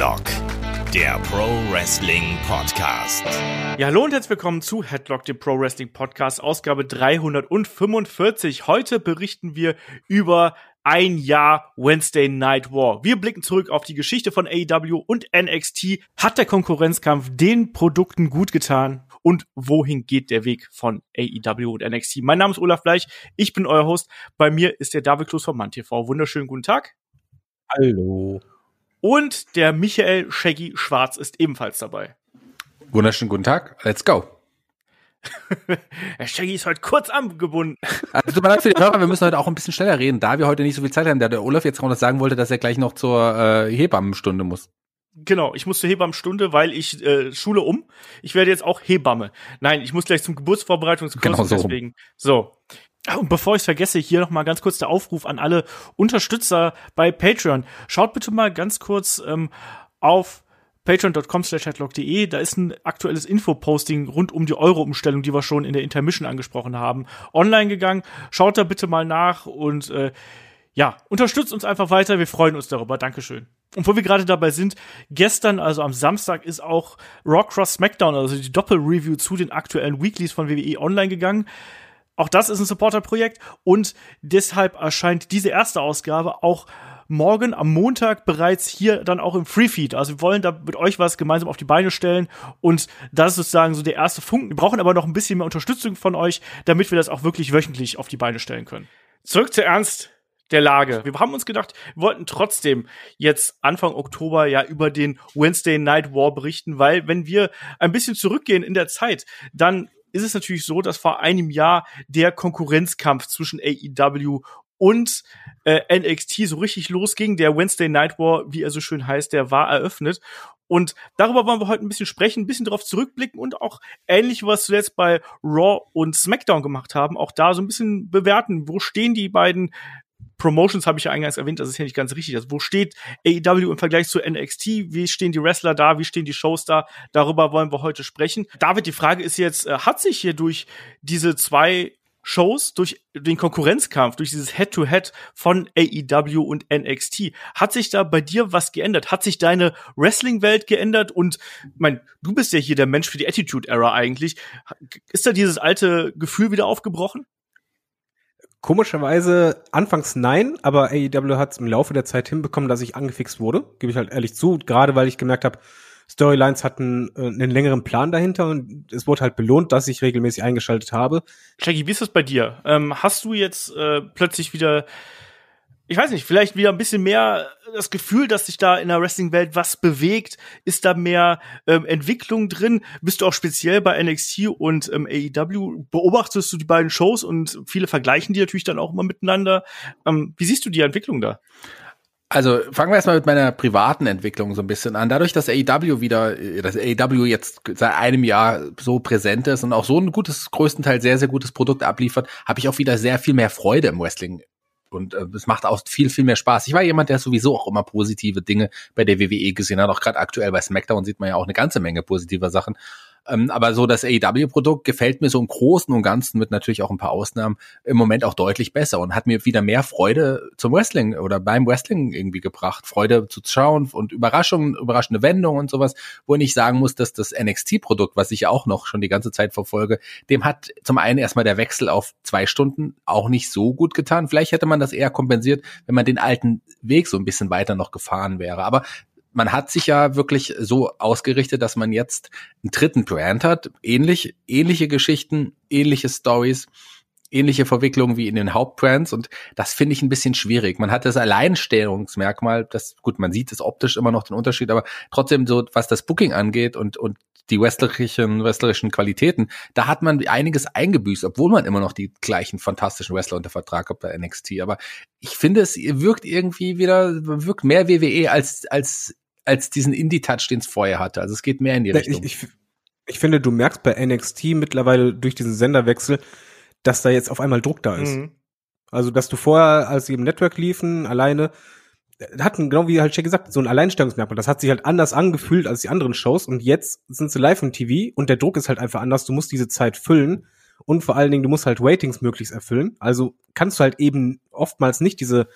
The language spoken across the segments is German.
Headlock, der Pro Wrestling Podcast. Ja, hallo und herzlich willkommen zu Headlock, dem Pro Wrestling Podcast, Ausgabe 345. Heute berichten wir über ein Jahr Wednesday Night War. Wir blicken zurück auf die Geschichte von AEW und NXT. Hat der Konkurrenzkampf den Produkten gut getan? Und wohin geht der Weg von AEW und NXT? Mein Name ist Olaf Bleich, ich bin euer Host. Bei mir ist der David Klus von MannTV. Wunderschönen guten Tag. Hallo. Und der Michael Shaggy Schwarz ist ebenfalls dabei. Wunderschönen guten Tag. Let's go. Herr Shaggy ist heute kurz angebunden. Also tut mir leid für die Hörer, wir müssen heute auch ein bisschen schneller reden, da wir heute nicht so viel Zeit haben. Da der Olaf jetzt gerade noch sagen wollte, dass er gleich noch zur äh, Hebammenstunde muss. Genau, ich muss zur Hebammenstunde, weil ich äh, schule um. Ich werde jetzt auch Hebamme. Nein, ich muss gleich zum Geburtsvorbereitungskurs Genau so. deswegen. So. Und bevor ich es vergesse, hier noch mal ganz kurz der Aufruf an alle Unterstützer bei Patreon. Schaut bitte mal ganz kurz ähm, auf patreon.com slash headlock.de. Da ist ein aktuelles Infoposting rund um die Euro-Umstellung, die wir schon in der Intermission angesprochen haben, online gegangen. Schaut da bitte mal nach und äh, ja, unterstützt uns einfach weiter. Wir freuen uns darüber. Dankeschön. Und wo wir gerade dabei sind, gestern, also am Samstag, ist auch Raw Cross SmackDown, also die Doppelreview zu den aktuellen Weeklies von WWE online gegangen. Auch das ist ein Supporter-Projekt und deshalb erscheint diese erste Ausgabe auch morgen am Montag bereits hier dann auch im Freefeed. Also wir wollen da mit euch was gemeinsam auf die Beine stellen und das ist sozusagen so der erste Funken. Wir brauchen aber noch ein bisschen mehr Unterstützung von euch, damit wir das auch wirklich wöchentlich auf die Beine stellen können. Zurück zu Ernst der Lage. Wir haben uns gedacht, wir wollten trotzdem jetzt Anfang Oktober ja über den Wednesday Night War berichten, weil wenn wir ein bisschen zurückgehen in der Zeit, dann ist es natürlich so, dass vor einem Jahr der Konkurrenzkampf zwischen AEW und äh, NXT so richtig losging. Der Wednesday Night War, wie er so schön heißt, der war eröffnet. Und darüber wollen wir heute ein bisschen sprechen, ein bisschen darauf zurückblicken und auch ähnlich, was wir zuletzt bei Raw und SmackDown gemacht haben, auch da so ein bisschen bewerten. Wo stehen die beiden Promotions habe ich ja eingangs erwähnt, das ist ja nicht ganz richtig. Also wo steht AEW im Vergleich zu NXT? Wie stehen die Wrestler da? Wie stehen die Shows da? Darüber wollen wir heute sprechen. David, die Frage ist jetzt, äh, hat sich hier durch diese zwei Shows, durch den Konkurrenzkampf, durch dieses Head-to-Head von AEW und NXT, hat sich da bei dir was geändert? Hat sich deine Wrestling-Welt geändert? Und mein, du bist ja hier der Mensch für die Attitude-Era eigentlich. Ist da dieses alte Gefühl wieder aufgebrochen? Komischerweise anfangs nein, aber AEW hat es im Laufe der Zeit hinbekommen, dass ich angefixt wurde, gebe ich halt ehrlich zu, gerade weil ich gemerkt habe, Storylines hatten äh, einen längeren Plan dahinter und es wurde halt belohnt, dass ich regelmäßig eingeschaltet habe. Shaggy, wie ist das bei dir? Ähm, hast du jetzt äh, plötzlich wieder, ich weiß nicht, vielleicht wieder ein bisschen mehr das Gefühl, dass sich da in der Wrestling-Welt was bewegt? Ist da mehr ähm, Entwicklung drin? Bist du auch speziell bei NXT und ähm, AEW? Beobachtest du die beiden Shows und viele vergleichen die natürlich dann auch immer miteinander? Ähm, wie siehst du die Entwicklung da? Also fangen wir erstmal mit meiner privaten Entwicklung so ein bisschen an. Dadurch, dass AEW wieder, dass AEW jetzt seit einem Jahr so präsent ist und auch so ein gutes, größtenteils sehr, sehr gutes Produkt abliefert, habe ich auch wieder sehr viel mehr Freude im Wrestling und äh, es macht auch viel, viel mehr Spaß. Ich war jemand, der sowieso auch immer positive Dinge bei der WWE gesehen hat. Auch gerade aktuell bei SmackDown sieht man ja auch eine ganze Menge positiver Sachen. Ähm, aber so das AEW-Produkt gefällt mir so im Großen und Ganzen mit natürlich auch ein paar Ausnahmen im Moment auch deutlich besser und hat mir wieder mehr Freude zum Wrestling oder beim Wrestling irgendwie gebracht. Freude zu schauen und Überraschungen, überraschende Wendungen und sowas, wo ich sagen muss, dass das NXT-Produkt, was ich auch noch schon die ganze Zeit verfolge, dem hat zum einen erstmal der Wechsel auf zwei Stunden auch nicht so gut getan. Vielleicht hätte man das eher kompensiert, wenn man den alten Weg so ein bisschen weiter noch gefahren wäre. Aber man hat sich ja wirklich so ausgerichtet, dass man jetzt einen dritten Brand hat. Ähnlich, ähnliche Geschichten, ähnliche Stories, ähnliche Verwicklungen wie in den Hauptbrands und das finde ich ein bisschen schwierig. Man hat das Alleinstellungsmerkmal, das, gut, man sieht es optisch immer noch den Unterschied, aber trotzdem so, was das Booking angeht und, und die wrestlerischen, wrestlerischen Qualitäten, da hat man einiges eingebüßt, obwohl man immer noch die gleichen fantastischen Wrestler unter Vertrag hat bei NXT. Aber ich finde, es wirkt irgendwie wieder, wirkt mehr WWE als, als, als diesen Indie-Touch, den es vorher hatte. Also es geht mehr in die Richtung. Ich, ich, ich finde, du merkst bei NXT mittlerweile durch diesen Senderwechsel, dass da jetzt auf einmal Druck da ist. Mhm. Also, dass du vorher, als sie im Network liefen, alleine, hatten, genau wie halt schon gesagt, so ein Alleinstellungsmerkmal. Das hat sich halt anders angefühlt als die anderen Shows und jetzt sind sie live im TV und der Druck ist halt einfach anders. Du musst diese Zeit füllen und vor allen Dingen, du musst halt Ratings möglichst erfüllen. Also kannst du halt eben oftmals nicht diese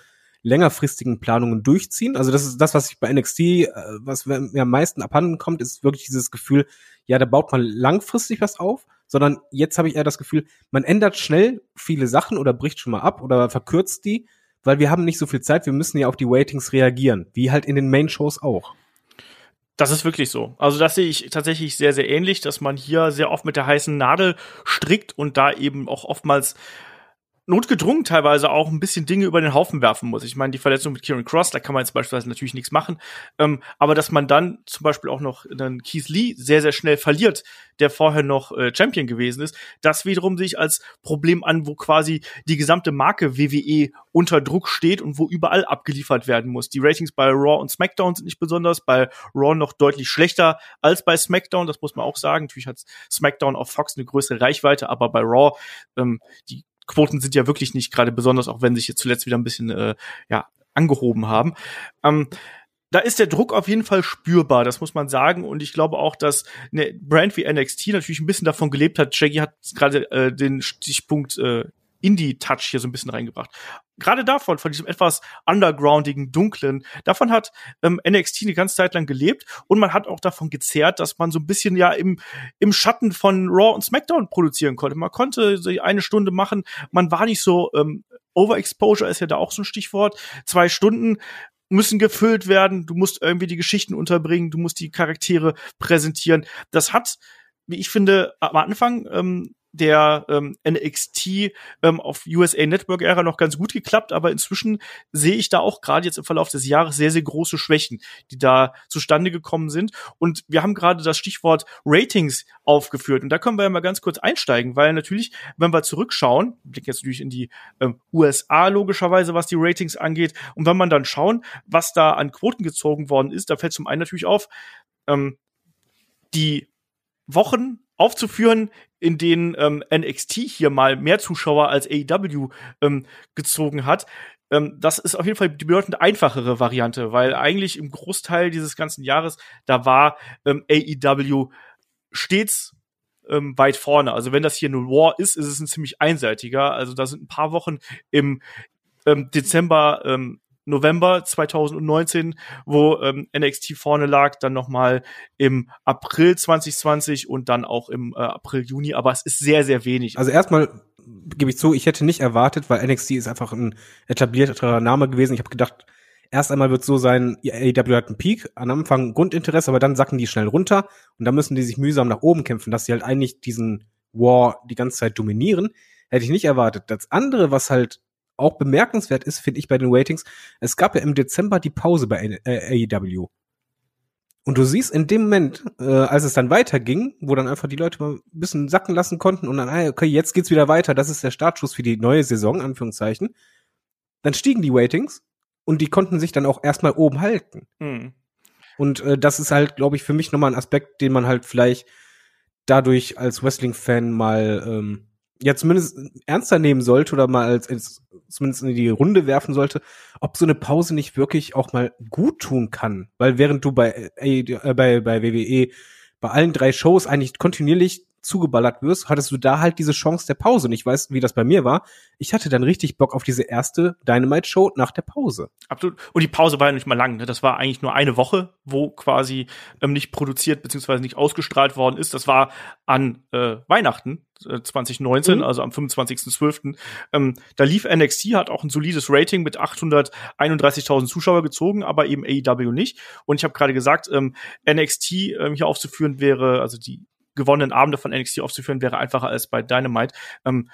längerfristigen Planungen durchziehen. Also das ist das, was ich bei NXT, äh, was mir am meisten abhanden kommt, ist wirklich dieses Gefühl, ja, da baut man langfristig was auf, sondern jetzt habe ich eher das Gefühl, man ändert schnell viele Sachen oder bricht schon mal ab oder verkürzt die, weil wir haben nicht so viel Zeit, wir müssen ja auf die Waitings reagieren, wie halt in den Main-Shows auch. Das ist wirklich so. Also das sehe ich tatsächlich sehr, sehr ähnlich, dass man hier sehr oft mit der heißen Nadel strickt und da eben auch oftmals notgedrungen teilweise auch ein bisschen Dinge über den Haufen werfen muss. Ich meine, die Verletzung mit Kieran Cross, da kann man jetzt beispielsweise natürlich nichts machen. Ähm, aber dass man dann zum Beispiel auch noch dann Keith Lee sehr, sehr schnell verliert, der vorher noch äh, Champion gewesen ist, das wiederum sich als Problem an, wo quasi die gesamte Marke WWE unter Druck steht und wo überall abgeliefert werden muss. Die Ratings bei Raw und SmackDown sind nicht besonders, bei Raw noch deutlich schlechter als bei SmackDown, das muss man auch sagen. Natürlich hat SmackDown auf Fox eine größere Reichweite, aber bei Raw, ähm, die Quoten sind ja wirklich nicht gerade besonders, auch wenn sich jetzt zuletzt wieder ein bisschen äh, ja, angehoben haben. Ähm, da ist der Druck auf jeden Fall spürbar, das muss man sagen. Und ich glaube auch, dass eine Brand wie NXT natürlich ein bisschen davon gelebt hat. Shaggy hat gerade äh, den Stichpunkt äh, Indie-Touch hier so ein bisschen reingebracht. Gerade davon, von diesem etwas undergroundigen, dunklen, davon hat ähm, NXT eine ganze Zeit lang gelebt und man hat auch davon gezehrt, dass man so ein bisschen ja im, im Schatten von Raw und SmackDown produzieren konnte. Man konnte eine Stunde machen, man war nicht so ähm, Overexposure ist ja da auch so ein Stichwort. Zwei Stunden müssen gefüllt werden, du musst irgendwie die Geschichten unterbringen, du musst die Charaktere präsentieren. Das hat, wie ich finde, am Anfang ähm, der ähm, NXT ähm, auf USA Network Ära noch ganz gut geklappt, aber inzwischen sehe ich da auch gerade jetzt im Verlauf des Jahres sehr, sehr große Schwächen, die da zustande gekommen sind. Und wir haben gerade das Stichwort Ratings aufgeführt. Und da können wir ja mal ganz kurz einsteigen, weil natürlich, wenn wir zurückschauen, blicken jetzt natürlich in die ähm, USA logischerweise, was die Ratings angeht, und wenn man dann schauen, was da an Quoten gezogen worden ist, da fällt zum einen natürlich auf, ähm, die Wochen aufzuführen, in denen ähm, NXT hier mal mehr Zuschauer als AEW ähm, gezogen hat. Ähm, das ist auf jeden Fall die bedeutend einfachere Variante, weil eigentlich im Großteil dieses ganzen Jahres, da war ähm, AEW stets ähm, weit vorne. Also wenn das hier nur War ist, ist es ein ziemlich einseitiger. Also da sind ein paar Wochen im ähm, Dezember ähm, November 2019, wo ähm, NXT vorne lag, dann nochmal im April 2020 und dann auch im äh, April, Juni, aber es ist sehr, sehr wenig. Also erstmal gebe ich zu, ich hätte nicht erwartet, weil NXT ist einfach ein etablierter Name gewesen. Ich habe gedacht, erst einmal wird so sein, AEW hat einen Peak, am Anfang Grundinteresse, aber dann sacken die schnell runter und dann müssen die sich mühsam nach oben kämpfen, dass sie halt eigentlich diesen War die ganze Zeit dominieren. Hätte ich nicht erwartet. Das andere, was halt auch bemerkenswert ist, finde ich bei den Ratings, es gab ja im Dezember die Pause bei AEW. Und du siehst in dem Moment, äh, als es dann weiterging, wo dann einfach die Leute mal ein bisschen sacken lassen konnten und dann, ah, okay, jetzt geht's wieder weiter, das ist der Startschuss für die neue Saison, Anführungszeichen, dann stiegen die Ratings und die konnten sich dann auch erstmal oben halten. Mhm. Und äh, das ist halt, glaube ich, für mich nochmal ein Aspekt, den man halt vielleicht dadurch als Wrestling-Fan mal ähm, ja zumindest ernster nehmen sollte oder mal als, als zumindest in die Runde werfen sollte, ob so eine Pause nicht wirklich auch mal gut tun kann. Weil während du bei, äh, bei, bei WWE bei allen drei Shows eigentlich kontinuierlich zugeballert wirst, hattest du da halt diese Chance der Pause. Und ich weiß, wie das bei mir war. Ich hatte dann richtig Bock auf diese erste Dynamite-Show nach der Pause. Absolut. Und die Pause war ja nicht mal lang. Ne? Das war eigentlich nur eine Woche, wo quasi ähm, nicht produziert bzw. nicht ausgestrahlt worden ist. Das war an äh, Weihnachten äh, 2019, mhm. also am 25.12. Ähm, da lief NXT, hat auch ein solides Rating mit 831.000 Zuschauer gezogen, aber eben AEW nicht. Und ich habe gerade gesagt, ähm, NXT ähm, hier aufzuführen wäre, also die gewonnenen Abende von NXT aufzuführen, wäre einfacher als bei Dynamite. Ähm,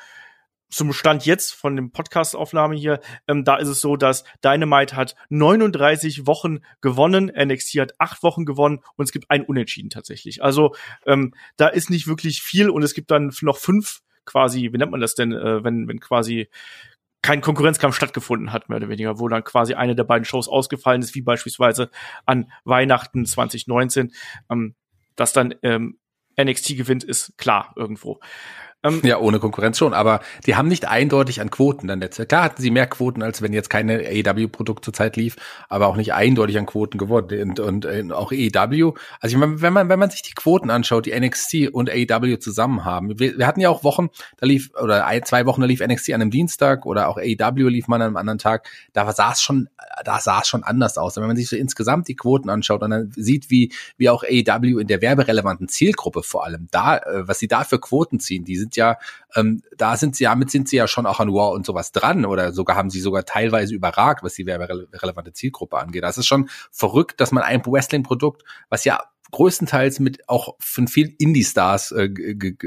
zum Stand jetzt von dem Podcast-Aufnahme hier, ähm, da ist es so, dass Dynamite hat 39 Wochen gewonnen, NXT hat acht Wochen gewonnen und es gibt ein Unentschieden tatsächlich. Also ähm, da ist nicht wirklich viel und es gibt dann noch fünf quasi, wie nennt man das denn, äh, wenn, wenn quasi kein Konkurrenzkampf stattgefunden hat, mehr oder weniger, wo dann quasi eine der beiden Shows ausgefallen ist, wie beispielsweise an Weihnachten 2019, ähm, dass dann ähm, NXT gewinnt, ist klar irgendwo. Ähm, ja, ohne Konkurrenz schon, aber die haben nicht eindeutig an Quoten dann letztes Klar hatten sie mehr Quoten, als wenn jetzt keine AEW-Produkt zurzeit lief, aber auch nicht eindeutig an Quoten gewonnen. Und, und, und auch AEW, also ich meine, wenn man, wenn man sich die Quoten anschaut, die NXT und AEW zusammen haben, wir, wir hatten ja auch Wochen, da lief, oder ein, zwei Wochen, da lief NXT an einem Dienstag oder auch AEW lief man an einem anderen Tag, da sah es schon, da sah es schon anders aus. wenn man sich so insgesamt die Quoten anschaut und dann sieht, wie, wie auch AEW in der werberelevanten Zielgruppe vor allem da, äh, was sie da für Quoten ziehen, die sind sind ja, ähm, da sind sie, damit sind sie ja schon auch an War und sowas dran oder sogar haben sie sogar teilweise überragt, was die werberelevante Zielgruppe angeht. Das ist schon verrückt, dass man ein Wrestling-Produkt, was ja größtenteils mit auch von vielen Indie-Stars, äh,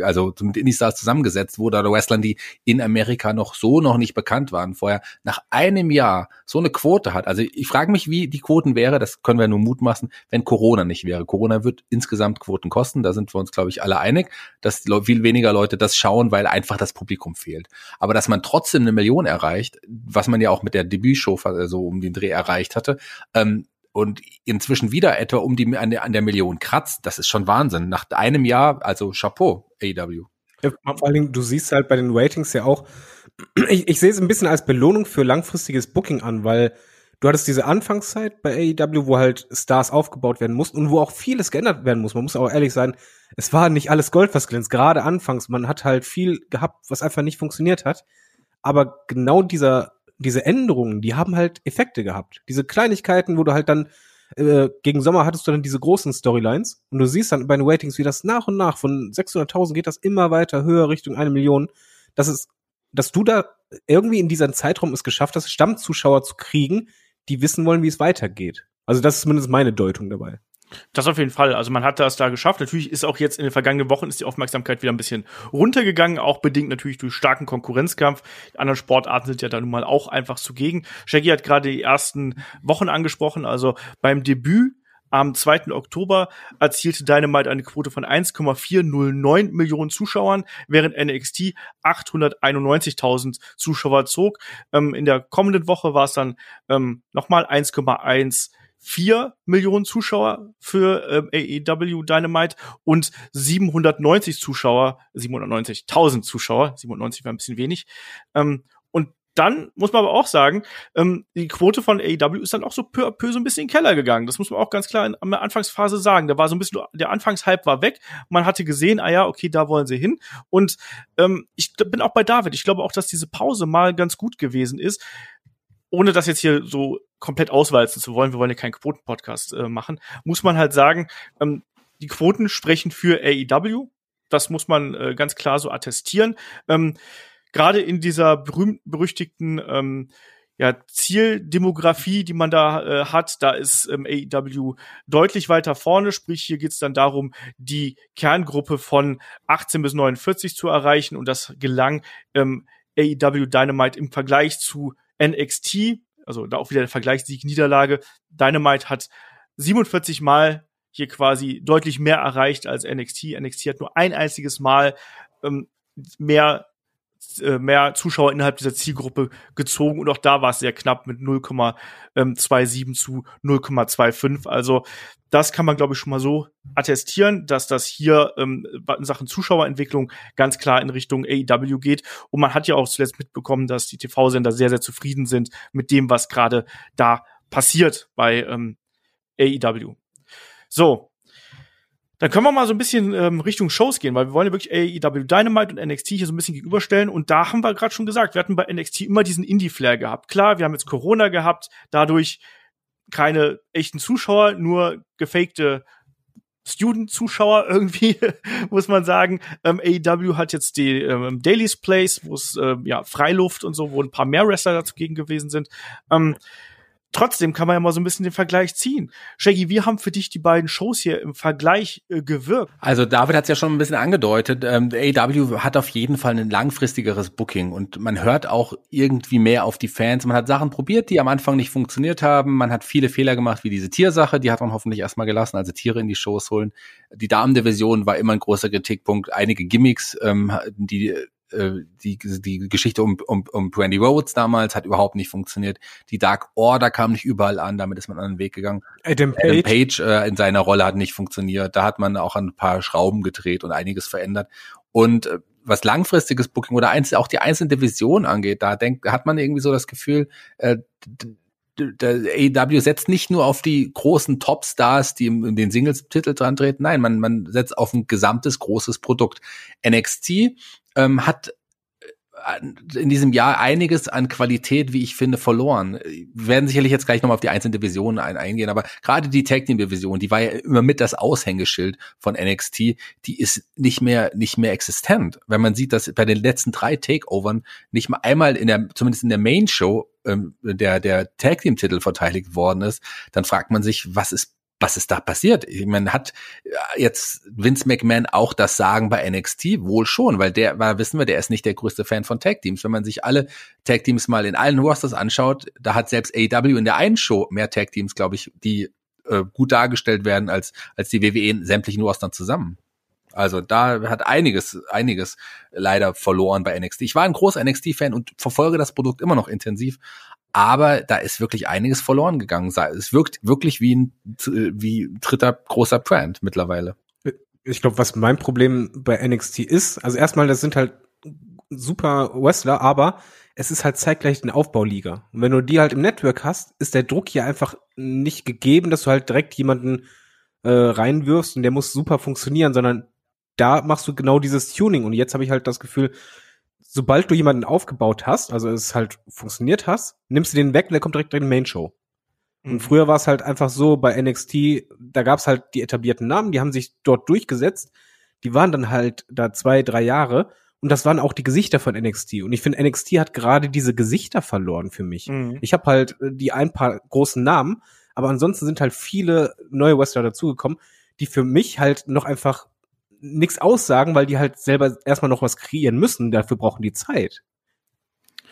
also mit Indie-Stars zusammengesetzt wurde, oder Wrestlern, die in Amerika noch so noch nicht bekannt waren vorher, nach einem Jahr so eine Quote hat. Also ich frage mich, wie die Quoten wäre, das können wir nur mutmaßen, wenn Corona nicht wäre. Corona wird insgesamt Quoten kosten, da sind wir uns, glaube ich, alle einig, dass viel weniger Leute das schauen, weil einfach das Publikum fehlt. Aber dass man trotzdem eine Million erreicht, was man ja auch mit der Debütshow so also um den Dreh erreicht hatte, ähm, und inzwischen wieder etwa um die an der, an der Million kratzt, das ist schon Wahnsinn. Nach einem Jahr, also Chapeau, AEW. Ja, vor allen Dingen, du siehst halt bei den Ratings ja auch, ich, ich sehe es ein bisschen als Belohnung für langfristiges Booking an, weil du hattest diese Anfangszeit bei AEW, wo halt Stars aufgebaut werden mussten und wo auch vieles geändert werden muss. Man muss auch ehrlich sein, es war nicht alles Gold, was glänzt. Gerade anfangs, man hat halt viel gehabt, was einfach nicht funktioniert hat. Aber genau dieser diese Änderungen, die haben halt Effekte gehabt. Diese Kleinigkeiten, wo du halt dann äh, gegen Sommer hattest du dann diese großen Storylines und du siehst dann bei den Ratings, wie das nach und nach von 600.000 geht das immer weiter höher Richtung eine Million. Das ist, dass du da irgendwie in diesem Zeitraum es geschafft hast, Stammzuschauer zu kriegen, die wissen wollen, wie es weitergeht. Also das ist zumindest meine Deutung dabei. Das auf jeden Fall. Also man hat das da geschafft. Natürlich ist auch jetzt in den vergangenen Wochen ist die Aufmerksamkeit wieder ein bisschen runtergegangen, auch bedingt natürlich durch starken Konkurrenzkampf. Die anderen Sportarten sind ja da nun mal auch einfach zugegen. Shaggy hat gerade die ersten Wochen angesprochen. Also beim Debüt am 2. Oktober erzielte Dynamite eine Quote von 1,409 Millionen Zuschauern, während NXT 891.000 Zuschauer zog. Ähm, in der kommenden Woche war es dann ähm, nochmal 1,1 vier Millionen Zuschauer für ähm, AEW Dynamite und 790 Zuschauer, 790.000 Zuschauer, 97 war ein bisschen wenig. Ähm, und dann muss man aber auch sagen, ähm, die Quote von AEW ist dann auch so peu, peu so ein bisschen in den Keller gegangen. Das muss man auch ganz klar in, in der Anfangsphase sagen. Da war so ein bisschen, der Anfangshype war weg. Man hatte gesehen, ah ja, okay, da wollen sie hin. Und ähm, ich bin auch bei David. Ich glaube auch, dass diese Pause mal ganz gut gewesen ist ohne das jetzt hier so komplett auswalzen zu wollen, wir wollen ja keinen Quoten-Podcast äh, machen, muss man halt sagen, ähm, die Quoten sprechen für AEW. Das muss man äh, ganz klar so attestieren. Ähm, Gerade in dieser berühmt-berüchtigten ähm, ja, Zieldemografie, die man da äh, hat, da ist ähm, AEW deutlich weiter vorne. Sprich, hier geht es dann darum, die Kerngruppe von 18 bis 49 zu erreichen. Und das gelang ähm, AEW Dynamite im Vergleich zu NXT, also da auch wieder der Vergleich Sieg-Niederlage. Dynamite hat 47 Mal hier quasi deutlich mehr erreicht als NXT. NXT hat nur ein einziges Mal ähm, mehr äh, mehr Zuschauer innerhalb dieser Zielgruppe gezogen und auch da war es sehr knapp mit 0,27 zu 0,25. Also das kann man, glaube ich, schon mal so attestieren, dass das hier ähm, in Sachen Zuschauerentwicklung ganz klar in Richtung AEW geht. Und man hat ja auch zuletzt mitbekommen, dass die TV-Sender sehr, sehr zufrieden sind mit dem, was gerade da passiert bei ähm, AEW. So, dann können wir mal so ein bisschen ähm, Richtung Shows gehen, weil wir wollen ja wirklich AEW Dynamite und NXT hier so ein bisschen gegenüberstellen. Und da haben wir gerade schon gesagt, wir hatten bei NXT immer diesen Indie-Flair gehabt. Klar, wir haben jetzt Corona gehabt, dadurch keine echten Zuschauer, nur gefakte Student-Zuschauer irgendwie, muss man sagen. Ähm, AEW hat jetzt die ähm, Daily's Place, wo es äh, ja Freiluft und so, wo ein paar mehr Wrestler dazu gegen gewesen sind. Ähm, trotzdem kann man ja mal so ein bisschen den Vergleich ziehen. Shaggy, wie haben für dich die beiden Shows hier im Vergleich äh, gewirkt? Also David hat es ja schon ein bisschen angedeutet. Ähm, AW hat auf jeden Fall ein langfristigeres Booking und man hört auch irgendwie mehr auf die Fans. Man hat Sachen probiert, die am Anfang nicht funktioniert haben. Man hat viele Fehler gemacht, wie diese Tiersache, die hat man hoffentlich erstmal gelassen, also Tiere in die Shows holen. Die Damen-Division war immer ein großer Kritikpunkt. Einige Gimmicks, ähm, die äh, die, die Geschichte um, um, um Brandy Rhodes damals hat überhaupt nicht funktioniert. Die Dark Order kam nicht überall an, damit ist man an den Weg gegangen. Adam Page, Adam Page äh, in seiner Rolle hat nicht funktioniert. Da hat man auch ein paar Schrauben gedreht und einiges verändert. Und äh, was langfristiges Booking oder eins, auch die einzelnen Divisionen angeht, da denkt, hat man irgendwie so das Gefühl, äh, der AEW setzt nicht nur auf die großen Topstars, die in den Singles-Titel dran treten, nein, man, man setzt auf ein gesamtes großes Produkt. NXT ähm, hat in diesem Jahr einiges an Qualität, wie ich finde, verloren. Wir werden sicherlich jetzt gleich nochmal auf die einzelnen Divisionen ein eingehen, aber gerade die Tag Team Division, die war ja immer mit das Aushängeschild von NXT, die ist nicht mehr, nicht mehr existent. Wenn man sieht, dass bei den letzten drei Takeovern nicht mal einmal in der, zumindest in der Main Show, ähm, der, der Tag Team Titel verteidigt worden ist, dann fragt man sich, was ist was ist da passiert? Ich meine, hat äh, jetzt Vince McMahon auch das Sagen bei NXT? Wohl schon, weil der, weil wissen wir, der ist nicht der größte Fan von Tag Teams. Wenn man sich alle Tag Teams mal in allen Rosters anschaut, da hat selbst AEW in der einen Show mehr Tag Teams, glaube ich, die äh, gut dargestellt werden als, als die WWE in sämtlichen Rostern zusammen. Also da hat einiges, einiges leider verloren bei NXT. Ich war ein großer NXT-Fan und verfolge das Produkt immer noch intensiv, aber da ist wirklich einiges verloren gegangen. Es wirkt wirklich wie ein, wie ein dritter großer Brand mittlerweile. Ich glaube, was mein Problem bei NXT ist, also erstmal, das sind halt super Wrestler, aber es ist halt zeitgleich eine Aufbauliga. Und wenn du die halt im Network hast, ist der Druck hier einfach nicht gegeben, dass du halt direkt jemanden äh, reinwirfst und der muss super funktionieren, sondern da machst du genau dieses Tuning. Und jetzt habe ich halt das Gefühl, sobald du jemanden aufgebaut hast, also es halt funktioniert hast, nimmst du den weg und der kommt direkt in die Main Show. Und mhm. früher war es halt einfach so bei NXT, da gab es halt die etablierten Namen, die haben sich dort durchgesetzt. Die waren dann halt da zwei, drei Jahre und das waren auch die Gesichter von NXT. Und ich finde, NXT hat gerade diese Gesichter verloren für mich. Mhm. Ich habe halt äh, die ein paar großen Namen, aber ansonsten sind halt viele neue Wrestler dazugekommen, die für mich halt noch einfach nichts aussagen, weil die halt selber erstmal noch was kreieren müssen. Dafür brauchen die Zeit.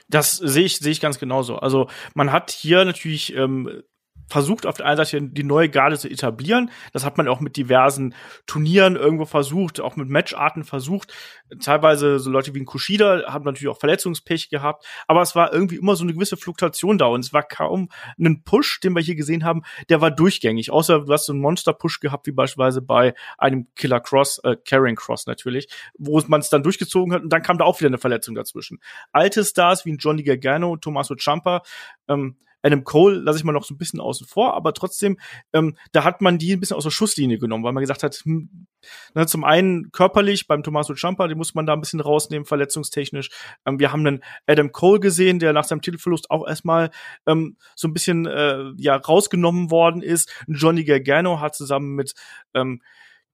Das sehe ich, sehe ich ganz genauso. Also man hat hier natürlich ähm, versucht auf der einen Seite die neue Garde zu etablieren. Das hat man auch mit diversen Turnieren irgendwo versucht, auch mit Matcharten versucht. Teilweise so Leute wie ein Kushida haben natürlich auch Verletzungspech gehabt, aber es war irgendwie immer so eine gewisse Fluktuation da und es war kaum ein Push, den wir hier gesehen haben, der war durchgängig. Außer du hast so einen Monster-Push gehabt, wie beispielsweise bei einem Killer Cross, äh, Carrying Cross natürlich, wo man es dann durchgezogen hat und dann kam da auch wieder eine Verletzung dazwischen. Alte Stars wie ein Johnny Gargano, Tommaso Ciampa, ähm, Adam Cole lasse ich mal noch so ein bisschen außen vor, aber trotzdem, ähm, da hat man die ein bisschen aus der Schusslinie genommen, weil man gesagt hat, hm, na, zum einen körperlich beim Tommaso Ciampa, den muss man da ein bisschen rausnehmen, verletzungstechnisch. Ähm, wir haben einen Adam Cole gesehen, der nach seinem Titelverlust auch erstmal ähm, so ein bisschen äh, ja rausgenommen worden ist. Johnny Gargano hat zusammen mit ähm,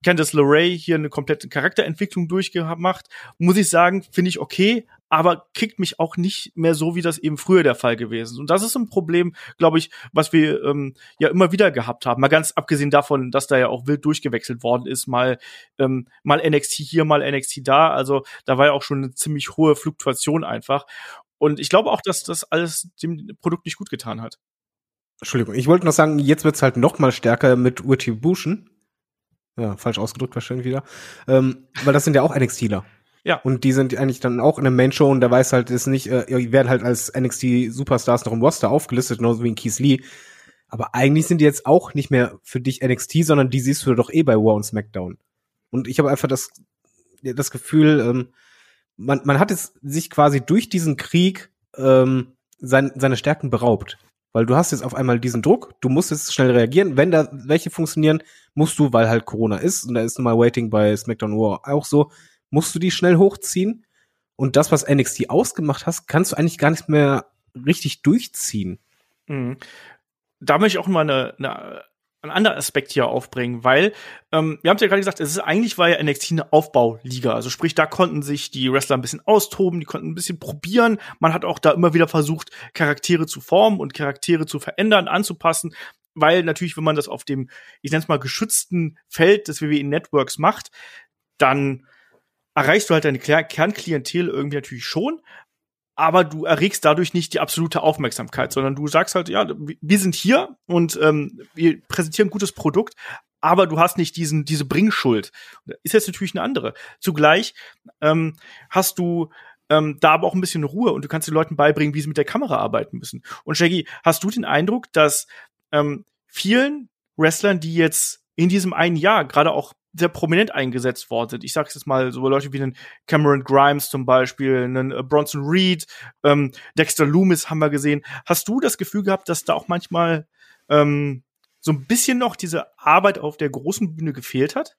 Candice LeRae hier eine komplette Charakterentwicklung durchgemacht. Muss ich sagen, finde ich okay, aber kickt mich auch nicht mehr so, wie das eben früher der Fall gewesen ist. Und das ist ein Problem, glaube ich, was wir ähm, ja immer wieder gehabt haben. Mal ganz abgesehen davon, dass da ja auch wild durchgewechselt worden ist, mal ähm, mal NXT hier, mal NXT da. Also da war ja auch schon eine ziemlich hohe Fluktuation einfach. Und ich glaube auch, dass das alles dem Produkt nicht gut getan hat. Entschuldigung, ich wollte noch sagen, jetzt wird's halt noch mal stärker mit Retribution. Ja, falsch ausgedrückt wahrscheinlich wieder. Ähm, weil das sind ja auch NXTler. Ja. Und die sind eigentlich dann auch in der Main Show und der weiß halt, ist nicht, äh, die werden halt als NXT Superstars noch im Roster aufgelistet, genauso wie in Keith Lee. Aber eigentlich sind die jetzt auch nicht mehr für dich NXT, sondern die siehst du doch eh bei War und SmackDown. Und ich habe einfach das, das Gefühl, ähm, man, man hat es sich quasi durch diesen Krieg ähm, sein, seine Stärken beraubt. Weil du hast jetzt auf einmal diesen Druck, du musst jetzt schnell reagieren. Wenn da welche funktionieren, musst du, weil halt Corona ist, und da ist mal Waiting bei SmackDown War auch so, musst du die schnell hochziehen. Und das, was NXT ausgemacht hast, kannst du eigentlich gar nicht mehr richtig durchziehen. Mhm. Da möchte ich auch mal eine, eine, einen anderen Aspekt hier aufbringen, weil ähm, wir haben es ja gerade gesagt, es ist eigentlich war ja NXT eine Aufbauliga. Also sprich, da konnten sich die Wrestler ein bisschen austoben, die konnten ein bisschen probieren. Man hat auch da immer wieder versucht, Charaktere zu formen und Charaktere zu verändern, anzupassen. Weil natürlich, wenn man das auf dem, ich nenne es mal, geschützten Feld des WWE Networks macht, dann erreichst du halt deine Kernklientel irgendwie natürlich schon, aber du erregst dadurch nicht die absolute Aufmerksamkeit, sondern du sagst halt, ja, wir sind hier und ähm, wir präsentieren ein gutes Produkt, aber du hast nicht diesen diese Bringschuld. Ist jetzt natürlich eine andere. Zugleich ähm, hast du ähm, da aber auch ein bisschen Ruhe und du kannst den Leuten beibringen, wie sie mit der Kamera arbeiten müssen. Und Shaggy, hast du den Eindruck, dass ähm, vielen Wrestlern, die jetzt in diesem einen Jahr gerade auch sehr prominent eingesetzt worden sind. Ich sage jetzt mal so Leute wie einen Cameron Grimes zum Beispiel, einen äh, Bronson Reed, ähm, Dexter Loomis haben wir gesehen. Hast du das Gefühl gehabt, dass da auch manchmal ähm, so ein bisschen noch diese Arbeit auf der großen Bühne gefehlt hat?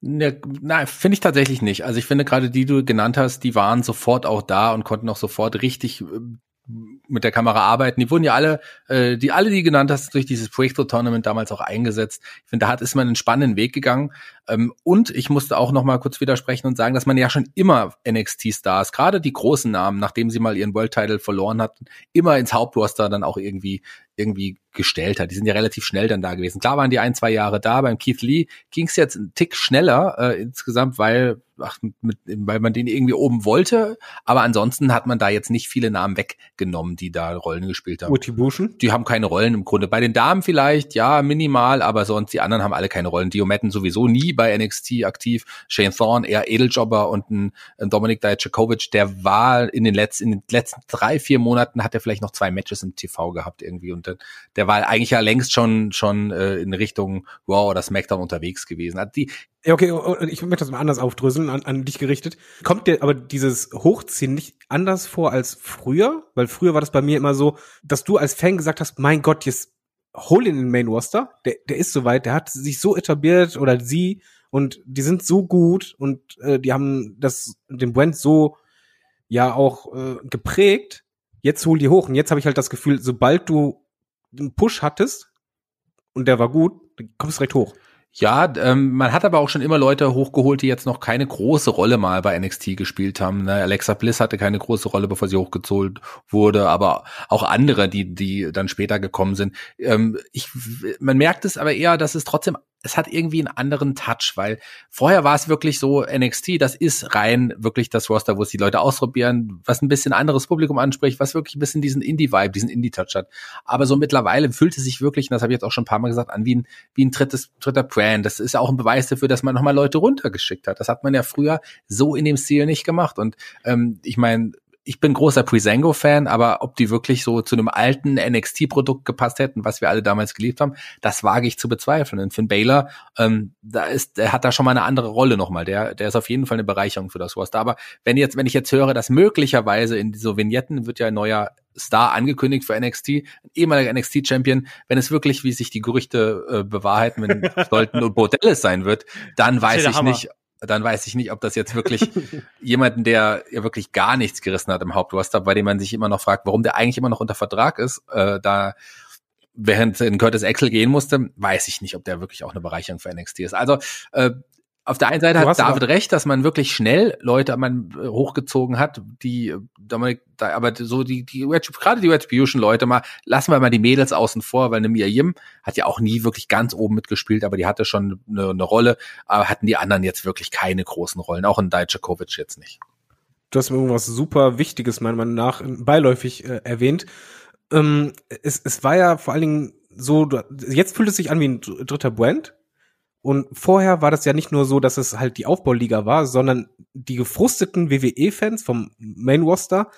Ne, nein, finde ich tatsächlich nicht. Also ich finde gerade die, die du genannt hast, die waren sofort auch da und konnten auch sofort richtig äh, mit der Kamera arbeiten. Die wurden ja alle, äh, die alle, die genannt hast, durch dieses Breakthrough Tournament damals auch eingesetzt. Ich finde, da hat ist man einen spannenden Weg gegangen. Ähm, und ich musste auch noch mal kurz widersprechen und sagen, dass man ja schon immer NXT-Stars, gerade die großen Namen, nachdem sie mal ihren World Title verloren hatten, immer ins Hauptroster dann auch irgendwie irgendwie gestellt hat. Die sind ja relativ schnell dann da gewesen. Klar waren die ein, zwei Jahre da. Beim Keith Lee ging es jetzt einen Tick schneller äh, insgesamt, weil ach, mit, weil man den irgendwie oben wollte. Aber ansonsten hat man da jetzt nicht viele Namen weggenommen, die da Rollen gespielt haben. Motivation? Die haben keine Rollen im Grunde. Bei den Damen vielleicht, ja, minimal, aber sonst die anderen haben alle keine Rollen. Diometten sowieso nie bei NXT aktiv. Shane Thorne eher Edeljobber und ein, ein Dominik Dijakovic, der war in den letzten, in den letzten drei, vier Monaten hat er vielleicht noch zwei Matches im TV gehabt irgendwie und der, der war eigentlich ja längst schon, schon äh, in Richtung Raw oder SmackDown unterwegs gewesen. Also die, Ja, okay, oh, oh, ich möchte das mal anders aufdröseln, an, an dich gerichtet. Kommt dir aber dieses Hochziehen nicht anders vor als früher? Weil früher war das bei mir immer so, dass du als Fan gesagt hast, mein Gott, jetzt hol in den Main Roster, der, der ist soweit, der hat sich so etabliert oder sie und die sind so gut und äh, die haben das den Brand so ja auch äh, geprägt. Jetzt hol die hoch und jetzt habe ich halt das Gefühl, sobald du einen Push hattest und der war gut, dann kommst du direkt hoch. Ja, ähm, man hat aber auch schon immer Leute hochgeholt, die jetzt noch keine große Rolle mal bei NXT gespielt haben. Ne? Alexa Bliss hatte keine große Rolle, bevor sie hochgezogen wurde, aber auch andere, die die dann später gekommen sind. Ähm, ich, man merkt es aber eher, dass es trotzdem es hat irgendwie einen anderen Touch, weil vorher war es wirklich so, NXT, das ist rein wirklich das Roster, wo es die Leute ausprobieren, was ein bisschen anderes Publikum anspricht, was wirklich ein bisschen diesen Indie-Vibe, diesen Indie-Touch hat. Aber so mittlerweile fühlt es sich wirklich, und das habe ich jetzt auch schon ein paar Mal gesagt, an wie ein, wie ein drittes, dritter Brand. Das ist ja auch ein Beweis dafür, dass man nochmal Leute runtergeschickt hat. Das hat man ja früher so in dem Stil nicht gemacht. Und ähm, ich meine, ich bin großer Prisango-Fan, aber ob die wirklich so zu einem alten NXT-Produkt gepasst hätten, was wir alle damals geliebt haben, das wage ich zu bezweifeln. Und Finn Baylor, ähm, da ist, der hat da schon mal eine andere Rolle nochmal. Der, der ist auf jeden Fall eine Bereicherung für das Roster. Aber wenn jetzt, wenn ich jetzt höre, dass möglicherweise in so Vignetten wird ja ein neuer Star angekündigt für NXT, ein ehemaliger NXT-Champion, wenn es wirklich, wie sich die Gerüchte äh, bewahrheiten, wenn Stolten und Bordellis sein wird, dann weiß ich Hammer. nicht, dann weiß ich nicht, ob das jetzt wirklich jemanden, der ja wirklich gar nichts gerissen hat im Hauptroster, bei dem man sich immer noch fragt, warum der eigentlich immer noch unter Vertrag ist, äh, da während in Curtis Axel gehen musste, weiß ich nicht, ob der wirklich auch eine Bereicherung für NXT ist. Also äh, auf der einen Seite Du hat David recht, dass man wirklich schnell Leute man äh, hochgezogen hat, die äh, Dominik, da, aber so die, die gerade die Retribution Leute mal, lassen wir mal die Mädels außen vor, weil eine Mia Yim hat ja auch nie wirklich ganz oben mitgespielt, aber die hatte schon eine, eine Rolle, aber hatten die anderen jetzt wirklich keine großen Rollen, auch in Dijakovic jetzt nicht. du hast mir irgendwas super Wichtiges, meiner Meinung nach, beiläufig äh, erwähnt. Ähm, es, es war ja vor allen Dingen so, jetzt fühlt es sich an wie ein dr- dritter Brand. Und vorher war das ja nicht nur so, dass es halt die Aufbauliga war, sondern die gefrusteten WWE-Fans vom Main Roster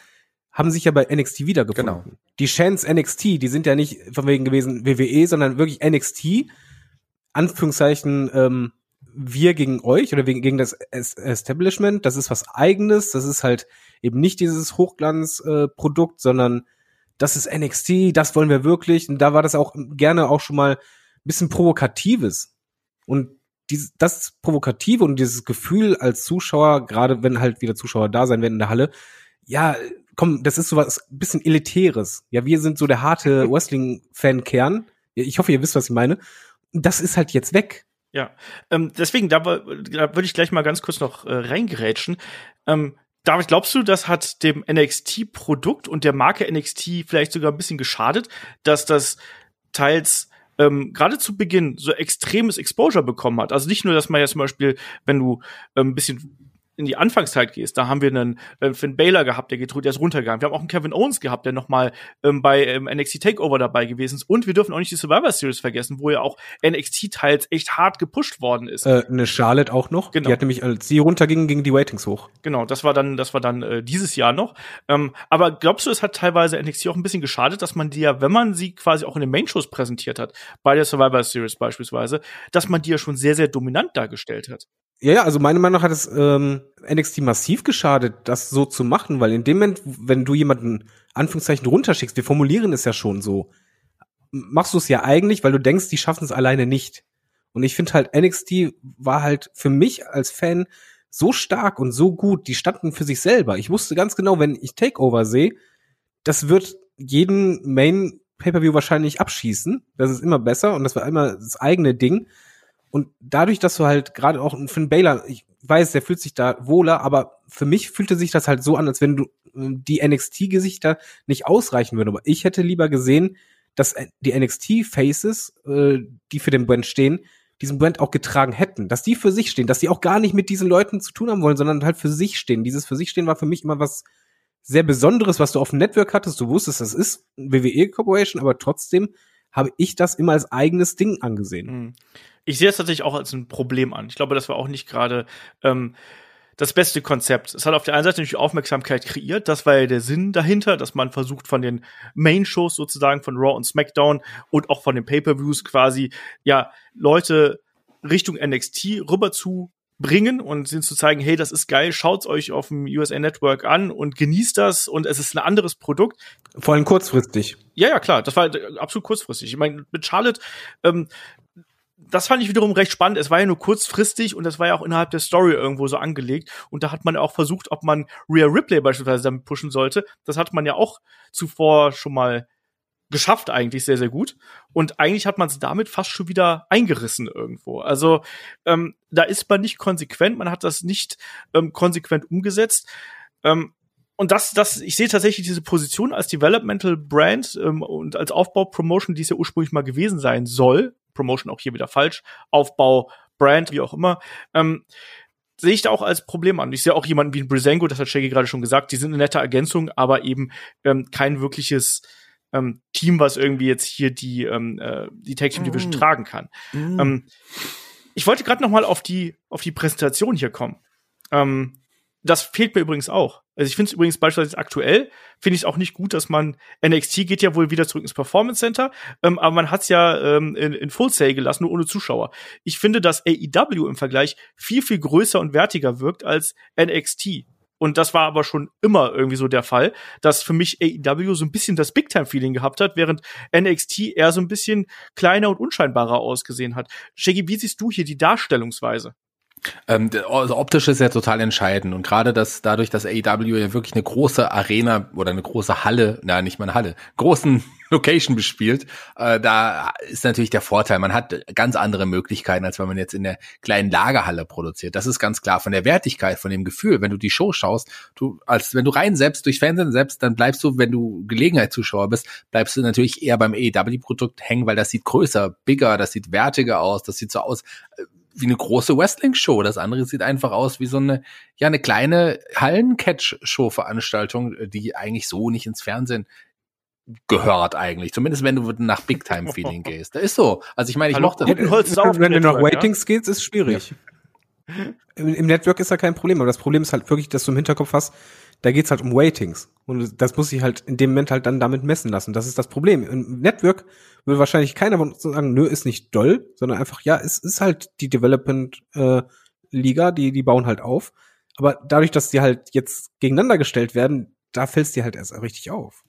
haben sich ja bei NXT wiedergefunden. Genau. Die Chants NXT, die sind ja nicht von wegen gewesen WWE, sondern wirklich NXT, Anführungszeichen, ähm, wir gegen euch oder wegen, gegen das Es- Establishment, das ist was eigenes, das ist halt eben nicht dieses Hochglanzprodukt, äh, sondern das ist NXT, das wollen wir wirklich. Und da war das auch gerne auch schon mal ein bisschen Provokatives. Und dieses, das Provokative und dieses Gefühl als Zuschauer, gerade wenn halt wieder Zuschauer da sein werden in der Halle, ja, komm, das ist sowas ein bisschen Elitäres. Ja, wir sind so der harte Wrestling-Fan-Kern. Ich hoffe, ihr wisst, was ich meine. Das ist halt jetzt weg. Ja, ähm, deswegen, da, da würde ich gleich mal ganz kurz noch äh, reingerätschen. Ähm, David, glaubst du, das hat dem NXT-Produkt und der Marke NXT vielleicht sogar ein bisschen geschadet, dass das teils ähm, gerade zu Beginn so extremes Exposure bekommen hat? Also nicht nur, dass man ja zum Beispiel, wenn du ähm, ein bisschen in die Anfangszeit gehst, da haben wir einen äh, Finn Baylor gehabt, der, geht, der ist runtergegangen. Wir haben auch einen Kevin Owens gehabt, der nochmal ähm, bei ähm, NXT Takeover dabei gewesen ist. Und wir dürfen auch nicht die Survivor Series vergessen, wo ja auch NXT teils echt hart gepusht worden ist. Äh, eine Charlotte auch noch. Genau. Die hat nämlich, als sie runterging, gingen die Ratings hoch. Genau, das war dann, das war dann äh, dieses Jahr noch. Ähm, aber glaubst du, es hat teilweise NXT auch ein bisschen geschadet, dass man die ja, wenn man sie quasi auch in den Main-Shows präsentiert hat, bei der Survivor Series beispielsweise, dass man die ja schon sehr, sehr dominant dargestellt hat? Ja, ja, also meiner Meinung nach hat es ähm, NXT massiv geschadet, das so zu machen, weil in dem Moment, wenn du jemanden Anführungszeichen runterschickst, wir formulieren es ja schon so, machst du es ja eigentlich, weil du denkst, die schaffen es alleine nicht. Und ich finde halt, NXT war halt für mich als Fan so stark und so gut, die standen für sich selber. Ich wusste ganz genau, wenn ich Takeover sehe, das wird jeden Main Pay-per-View wahrscheinlich abschießen. Das ist immer besser und das war immer das eigene Ding. Und dadurch, dass du halt gerade auch Finn Baylor, ich weiß, der fühlt sich da wohler, aber für mich fühlte sich das halt so an, als wenn du äh, die NXT-Gesichter nicht ausreichen würden. Aber ich hätte lieber gesehen, dass äh, die NXT-Faces, äh, die für den Brand stehen, diesen Brand auch getragen hätten, dass die für sich stehen, dass die auch gar nicht mit diesen Leuten zu tun haben wollen, sondern halt für sich stehen. Dieses für sich stehen war für mich immer was sehr Besonderes, was du auf dem Network hattest. Du wusstest, das ist WWE Corporation, aber trotzdem habe ich das immer als eigenes Ding angesehen. Mhm. Ich sehe es tatsächlich auch als ein Problem an. Ich glaube, das war auch nicht gerade ähm, das beste Konzept. Es hat auf der einen Seite natürlich Aufmerksamkeit kreiert, das war ja der Sinn dahinter, dass man versucht von den Main-Shows sozusagen von Raw und SmackDown und auch von den Pay-per-Views quasi ja Leute Richtung NXT rüber zu bringen und sind zu zeigen, hey, das ist geil, schaut's euch auf dem USA Network an und genießt das und es ist ein anderes Produkt. Vor allem kurzfristig. Ja, ja, klar, das war absolut kurzfristig. Ich meine, mit Charlotte, ähm, das fand ich wiederum recht spannend. Es war ja nur kurzfristig und das war ja auch innerhalb der Story irgendwo so angelegt. Und da hat man ja auch versucht, ob man Rhea Ripley beispielsweise damit pushen sollte. Das hat man ja auch zuvor schon mal geschafft eigentlich sehr, sehr gut. Und eigentlich hat man es damit fast schon wieder eingerissen irgendwo. Also ähm, da ist man nicht konsequent, man hat das nicht ähm, konsequent umgesetzt. Ähm, und das, das, ich sehe tatsächlich diese Position als Developmental Brand ähm, und als Aufbau-Promotion, die es ja ursprünglich mal gewesen sein soll. Promotion auch hier wieder falsch. Aufbau, Brand, wie auch immer. Ähm, sehe ich da auch als Problem an. Ich sehe auch jemanden wie ein Brisengo, das hat Shaggy gerade schon gesagt, die sind eine nette Ergänzung, aber eben ähm, kein wirkliches ähm, Team, was irgendwie jetzt hier die, ähm, äh, die Tag Team Division mm. tragen kann. Mm. Ähm, ich wollte gerade noch mal auf die, auf die Präsentation hier kommen. Ähm, das fehlt mir übrigens auch. Also ich finde es übrigens beispielsweise aktuell, finde ich es auch nicht gut, dass man, NXT geht ja wohl wieder zurück ins Performance Center, ähm, aber man hat es ja ähm, in, in Full Sale gelassen, nur ohne Zuschauer. Ich finde, dass AEW im Vergleich viel, viel größer und wertiger wirkt als NXT. Und das war aber schon immer irgendwie so der Fall, dass für mich AEW so ein bisschen das Big-Time-Feeling gehabt hat, während NXT eher so ein bisschen kleiner und unscheinbarer ausgesehen hat. Shaggy, wie siehst du hier die Darstellungsweise? Ähm, also optisch ist ja total entscheidend und gerade das dadurch, dass AEW ja wirklich eine große Arena oder eine große Halle, na nicht mal eine Halle, großen Location bespielt, äh, da ist natürlich der Vorteil, man hat ganz andere Möglichkeiten, als wenn man jetzt in der kleinen Lagerhalle produziert. Das ist ganz klar von der Wertigkeit, von dem Gefühl, wenn du die Show schaust, du als wenn du rein selbst durch Fernsehen selbst, dann bleibst du, wenn du Gelegenheitszuschauer bist, bleibst du natürlich eher beim AEW Produkt hängen, weil das sieht größer, bigger, das sieht wertiger aus, das sieht so aus äh, wie eine große Wrestling-Show. Das andere sieht einfach aus wie so eine, ja, eine kleine Hallen-Catch-Show-Veranstaltung, die eigentlich so nicht ins Fernsehen gehört eigentlich. Zumindest wenn du nach Big Time Feeling gehst. Das ist so. Also ich meine, ich Hallo, mochte. Wenn, wenn du nach Ratings ja? gehst, ist schwierig. Ja. Im, Im Network ist da kein Problem, aber das Problem ist halt wirklich, dass du im Hinterkopf hast, da geht's halt um Ratings. Und das muss sich halt in dem Moment halt dann damit messen lassen. Das ist das Problem. Im Network will wahrscheinlich keiner von uns sagen, nö, ist nicht doll, sondern einfach, ja, es ist halt die Development äh, die, die bauen halt auf. Aber dadurch, dass die halt jetzt gegeneinander gestellt werden, da fällt's dir halt erst richtig auf.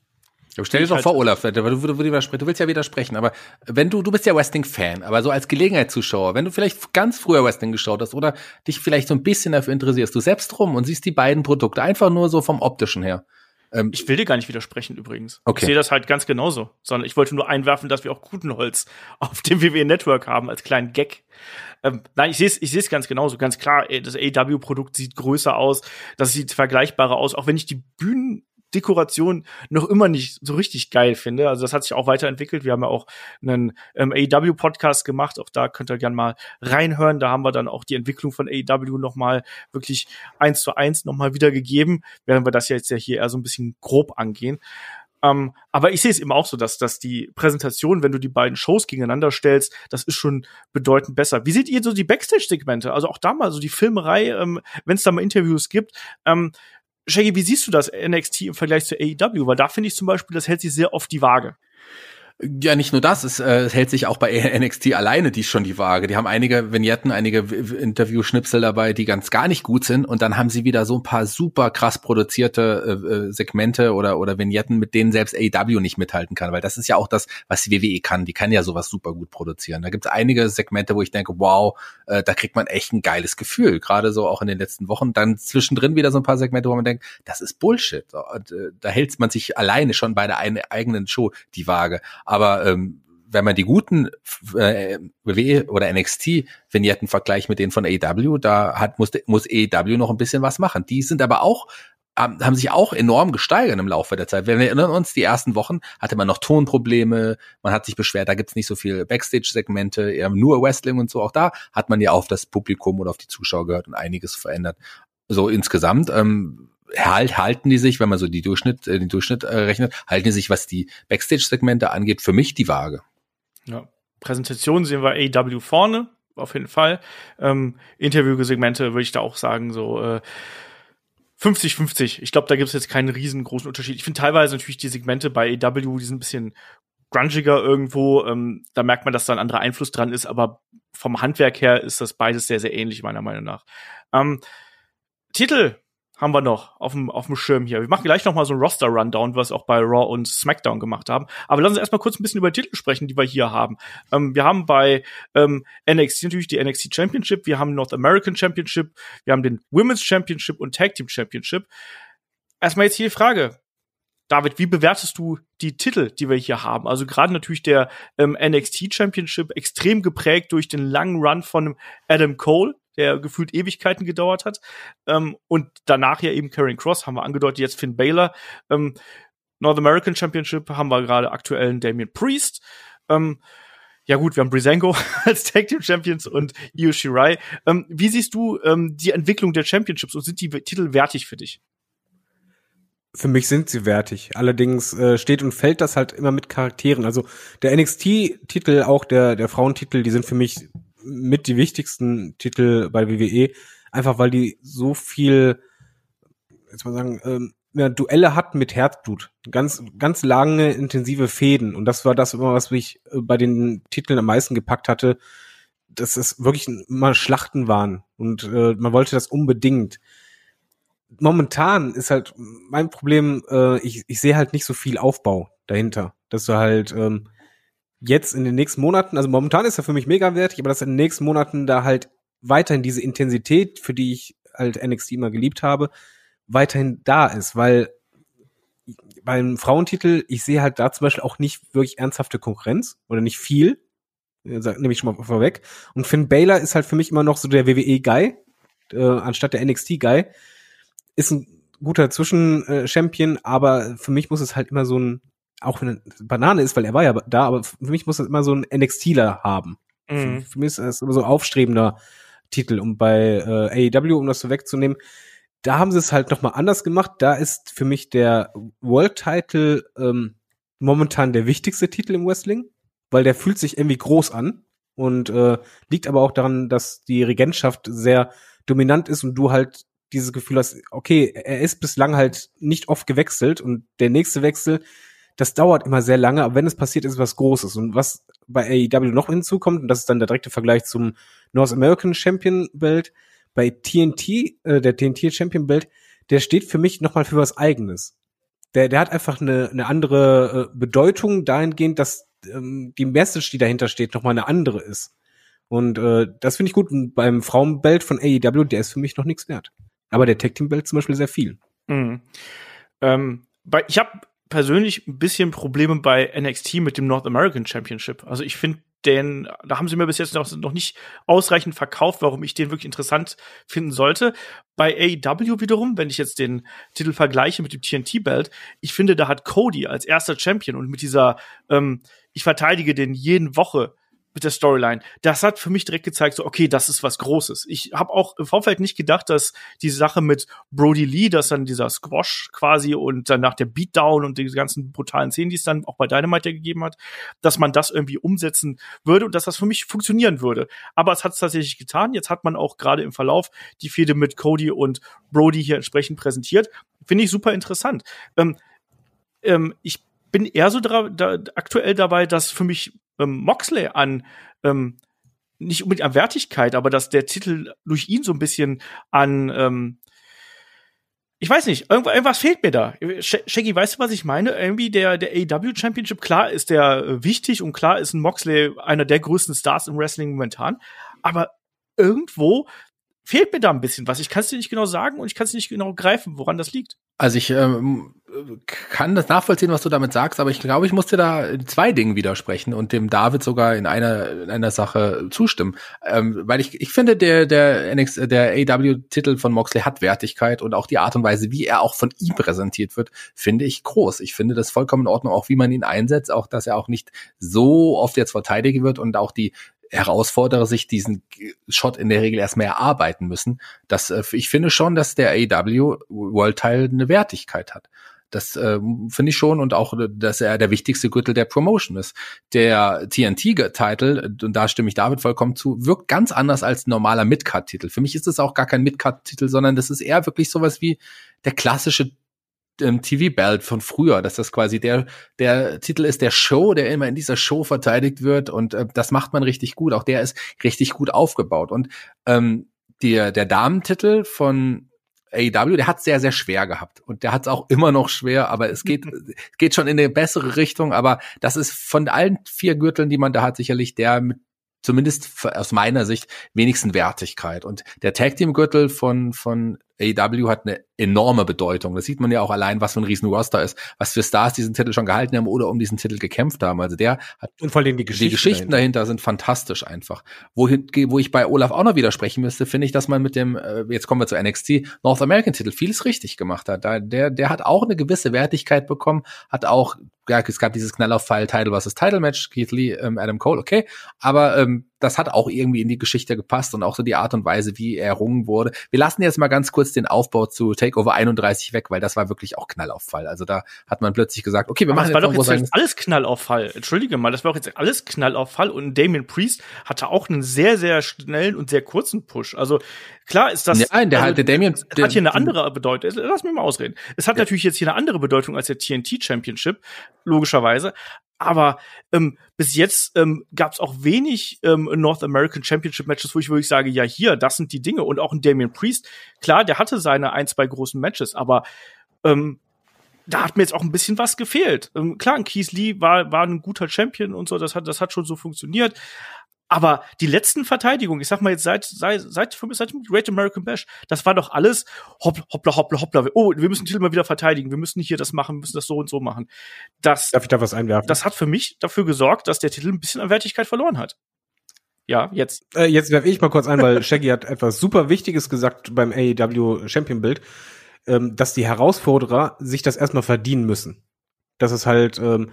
Stell dir doch halt vor, Olaf, du, du, du, du, willst ja widersprechen, aber wenn du, du bist ja Wrestling-Fan, aber so als Gelegenheitszuschauer, wenn du vielleicht ganz früher Wrestling geschaut hast oder dich vielleicht so ein bisschen dafür interessierst, du selbst rum und siehst die beiden Produkte einfach nur so vom optischen her. Ähm, ich will dir gar nicht widersprechen übrigens. Okay. Ich sehe das halt ganz genauso, sondern ich wollte nur einwerfen, dass wir auch Kutenholz auf dem WWE Network haben als kleinen Gag. Ähm, nein, ich sehe es ich sehe es ganz genauso, ganz klar, das AW Produkt sieht größer aus, das sieht vergleichbarer aus, auch wenn ich die Bühnen Dekoration noch immer nicht so richtig geil finde. Also das hat sich auch weiterentwickelt. Wir haben ja auch einen ähm, AEW-Podcast gemacht. Auch da könnt ihr gerne mal reinhören. Da haben wir dann auch die Entwicklung von AEW noch mal wirklich eins zu eins noch mal wiedergegeben, während wir das jetzt ja hier eher so ein bisschen grob angehen. Ähm, aber ich sehe es eben auch so, dass, dass die Präsentation, wenn du die beiden Shows gegeneinander stellst, das ist schon bedeutend besser. Wie seht ihr so die Backstage-Segmente? Also auch da mal so die Filmerei, ähm, wenn es da mal Interviews gibt. Ähm, Shaggy, wie siehst du das NXT im Vergleich zu AEW? Weil da finde ich zum Beispiel, das hält sich sehr oft die Waage. Ja, nicht nur das, es äh, hält sich auch bei NXT alleine die schon die Waage. Die haben einige Vignetten, einige Interview-Schnipsel dabei, die ganz gar nicht gut sind und dann haben sie wieder so ein paar super krass produzierte äh, äh Segmente oder oder Vignetten, mit denen selbst AEW nicht mithalten kann, weil das ist ja auch das, was die WWE kann. Die kann ja sowas super gut produzieren. Da gibt es einige Segmente, wo ich denke, wow, äh, da kriegt man echt ein geiles Gefühl, gerade so auch in den letzten Wochen. Dann zwischendrin wieder so ein paar Segmente, wo man denkt, das ist Bullshit. Und, äh, da hält man sich alleine schon bei der eigenen Show die Waage. Aber ähm, wenn man die guten äh, WWE oder NXT-Vignetten vergleicht mit denen von AEW, da hat, muss, muss AEW noch ein bisschen was machen. Die sind aber auch haben sich auch enorm gesteigert im Laufe der Zeit. Wenn wir erinnern uns, die ersten Wochen hatte man noch Tonprobleme, man hat sich beschwert, da gibt's nicht so viele Backstage-Segmente, nur Wrestling und so. Auch da hat man ja auf das Publikum und auf die Zuschauer gehört und einiges verändert. So insgesamt ähm, halt, halten die sich, wenn man so die Durchschnitt, äh, den Durchschnitt äh, rechnet, halten die sich, was die Backstage-Segmente angeht, für mich die Waage. Ja. Präsentation sehen wir AW vorne, auf jeden Fall. Ähm, Interviewsegmente würde ich da auch sagen, so äh, 50-50. Ich glaube, da gibt es jetzt keinen riesengroßen Unterschied. Ich finde teilweise natürlich die Segmente bei AW, die sind ein bisschen grungiger irgendwo. Ähm, da merkt man, dass da ein anderer Einfluss dran ist, aber vom Handwerk her ist das beides sehr, sehr ähnlich, meiner Meinung nach. Ähm, Titel haben wir noch auf dem, auf dem Schirm hier. Wir machen gleich noch mal so ein Roster-Rundown, was auch bei Raw und SmackDown gemacht haben. Aber lass uns erstmal kurz ein bisschen über Titel sprechen, die wir hier haben. Ähm, wir haben bei ähm, NXT natürlich die NXT Championship, wir haben North American Championship, wir haben den Women's Championship und Tag Team Championship. Erstmal jetzt hier die Frage. David, wie bewertest du die Titel, die wir hier haben? Also gerade natürlich der ähm, NXT Championship, extrem geprägt durch den langen Run von Adam Cole, der gefühlt Ewigkeiten gedauert hat. Ähm, und danach ja eben Karen Cross, haben wir angedeutet, jetzt Finn Baylor. Ähm, North American Championship haben wir gerade aktuellen Damien Priest. Ähm, ja gut, wir haben Brisango als Tag Team Champions und Io Shirai. Ähm, wie siehst du ähm, die Entwicklung der Championships und sind die Titel wertig für dich? Für mich sind sie wertig. Allerdings äh, steht und fällt das halt immer mit Charakteren. Also der NXT-Titel, auch der, der Frauentitel, die sind für mich mit die wichtigsten Titel bei WWE, einfach weil die so viel, jetzt mal sagen, ähm, ja, Duelle hatten mit Herzblut. Ganz, ganz lange, intensive Fäden. Und das war das immer, was mich äh, bei den Titeln am meisten gepackt hatte, dass es wirklich mal Schlachten waren. Und äh, man wollte das unbedingt. Momentan ist halt mein Problem, äh, ich, ich sehe halt nicht so viel Aufbau dahinter. Dass du halt ähm, jetzt in den nächsten Monaten, also momentan ist er für mich mega wertig, aber dass in den nächsten Monaten da halt weiterhin diese Intensität, für die ich halt NXT immer geliebt habe, weiterhin da ist, weil beim Frauentitel, ich sehe halt da zum Beispiel auch nicht wirklich ernsthafte Konkurrenz oder nicht viel, nehme ich schon mal vorweg. Und Finn Baylor ist halt für mich immer noch so der WWE-Guy, äh, anstatt der NXT-Guy. Ist ein guter Zwischen-Champion, aber für mich muss es halt immer so ein auch wenn es Banane ist, weil er war ja da, aber für mich muss das immer so ein NXTler haben. Mhm. Für, für, mich ist das immer so ein aufstrebender Titel. Und bei äh, AEW, um das so wegzunehmen, da haben sie es halt nochmal anders gemacht. Da ist für mich der World Title ähm, momentan der wichtigste Titel im Wrestling, weil der fühlt sich irgendwie groß an und äh, liegt aber auch daran, dass die Regentschaft sehr dominant ist und du halt dieses Gefühl hast, okay, er ist bislang halt nicht oft gewechselt und der nächste Wechsel das dauert immer sehr lange, aber wenn es passiert, ist was Großes. Und was bei AEW noch hinzukommt, und das ist dann der direkte Vergleich zum North American Champion Belt, bei TNT, äh, der TNT Champion Belt, der steht für mich nochmal für was Eigenes. Der, der hat einfach eine, eine andere äh, Bedeutung dahingehend, dass ähm, die Message, die dahinter steht, nochmal eine andere ist. Und äh, das finde ich gut. Und beim Frauenbelt von AEW, der ist für mich noch nichts wert. Aber der Tag Team Belt zum Beispiel sehr viel. Mhm. Ähm, bei, ich habe persönlich ein bisschen Probleme bei NXT mit dem North American Championship. Also ich finde, den, da haben sie mir bis jetzt noch, noch nicht ausreichend verkauft, warum ich den wirklich interessant finden sollte. Bei AEW wiederum, wenn ich jetzt den Titel vergleiche mit dem TNT-Belt, ich finde, da hat Cody als erster Champion und mit dieser, ähm, ich verteidige den jeden Woche mit der Storyline. Das hat für mich direkt gezeigt, so okay, das ist was Großes. Ich habe auch im Vorfeld nicht gedacht, dass die Sache mit Brody Lee, dass dann dieser Squash quasi und dann nach der Beatdown und die ganzen brutalen Szenen, die es dann auch bei Dynamite gegeben hat, dass man das irgendwie umsetzen würde und dass das für mich funktionieren würde. Aber es hat es tatsächlich getan. Jetzt hat man auch gerade im Verlauf die Fehde mit Cody und Brody hier entsprechend präsentiert. Finde ich super interessant. Ähm, ähm, ich bin eher so da, aktuell dabei, dass für mich ähm, Moxley an ähm, nicht unbedingt an Wertigkeit, aber dass der Titel durch ihn so ein bisschen an ähm, ich weiß nicht, irgendwas fehlt mir da. Shaggy, weißt du, was ich meine? Irgendwie der, der AEW Championship, klar ist der äh, wichtig und klar ist ein Moxley einer der größten Stars im Wrestling momentan. Aber irgendwo fehlt mir da ein bisschen was. Ich kann es dir nicht genau sagen und ich kann es nicht genau greifen, woran das liegt. Also ich ähm, kann das nachvollziehen, was du damit sagst, aber ich glaube, ich muss dir da zwei Dingen widersprechen und dem David sogar in einer in einer Sache zustimmen, ähm, weil ich ich finde der der NX der AW Titel von Moxley hat Wertigkeit und auch die Art und Weise, wie er auch von ihm präsentiert wird, finde ich groß. Ich finde das vollkommen in Ordnung, auch wie man ihn einsetzt, auch dass er auch nicht so oft jetzt verteidigt wird und auch die Herausforderer sich diesen Shot in der Regel erstmal erarbeiten müssen. Das, äh, ich finde schon, dass der AW World Teil eine Wertigkeit hat. Das äh, finde ich schon und auch, dass er der wichtigste Gürtel der Promotion ist. Der TNT-Titel, und da stimme ich David vollkommen zu, wirkt ganz anders als ein normaler Midcard-Titel. Für mich ist es auch gar kein Midcard-Titel, sondern das ist eher wirklich sowas wie der klassische ähm, TV-Belt von früher, dass das quasi der, der Titel ist der Show, der immer in dieser Show verteidigt wird und äh, das macht man richtig gut. Auch der ist richtig gut aufgebaut. Und ähm, der, der Damentitel von AEW, der hat sehr, sehr schwer gehabt. Und der hat es auch immer noch schwer, aber es geht, geht schon in eine bessere Richtung. Aber das ist von allen vier Gürteln, die man da hat, sicherlich der mit zumindest aus meiner Sicht wenigsten Wertigkeit. Und der Tag Team Gürtel von, von AEW hat eine enorme Bedeutung. Das sieht man ja auch allein, was für ein riesen Roster ist, was für Stars diesen Titel schon gehalten haben oder um diesen Titel gekämpft haben. Also der hat und vor allem die Geschichten, die Geschichten dahinter. dahinter. sind fantastisch einfach. Wohin, wo ich bei Olaf auch noch widersprechen müsste, finde ich, dass man mit dem äh, jetzt kommen wir zu NXT North American Titel vieles richtig gemacht hat. Da, der der hat auch eine gewisse Wertigkeit bekommen, hat auch ja, es gab dieses Knallauffall Title versus Title Match Keith Lee ähm, Adam Cole, okay, aber ähm, das hat auch irgendwie in die Geschichte gepasst und auch so die Art und Weise, wie er errungen wurde. Wir lassen jetzt mal ganz kurz den Aufbau zu Takeover 31 weg, weil das war wirklich auch Knallauffall. Also da hat man plötzlich gesagt, okay, wir Aber machen das war jetzt doch jetzt alles Knallauffall. Entschuldige mal, das war auch jetzt alles Knallauffall und Damien Priest hatte auch einen sehr, sehr schnellen und sehr kurzen Push. Also klar ist das. Nein, der, also, der Damien der, hat hier eine andere Bedeutung. Lass mich mal ausreden. Es hat ja. natürlich jetzt hier eine andere Bedeutung als der TNT Championship, logischerweise. Aber ähm, bis jetzt ähm, gab es auch wenig ähm, North American Championship Matches, wo ich wirklich sage, ja hier, das sind die Dinge. Und auch ein Damien Priest, klar, der hatte seine ein, zwei großen Matches, aber ähm, da hat mir jetzt auch ein bisschen was gefehlt. Ähm, klar, ein Keith Lee war, war ein guter Champion und so, das hat, das hat schon so funktioniert. Aber die letzten Verteidigungen, ich sag mal jetzt seit, seit, seit, seit dem Great American Bash, das war doch alles hoppla, hoppla, hoppla, hoppla. Oh, wir müssen den Titel mal wieder verteidigen. Wir müssen hier das machen, wir müssen das so und so machen. Das, Darf ich da was einwerfen? Das hat für mich dafür gesorgt, dass der Titel ein bisschen an Wertigkeit verloren hat. Ja, jetzt. Äh, jetzt werfe ich mal kurz ein, weil Shaggy hat etwas super Wichtiges gesagt beim AEW Champion Bild, ähm, dass die Herausforderer sich das erstmal verdienen müssen. Das ist halt, ähm,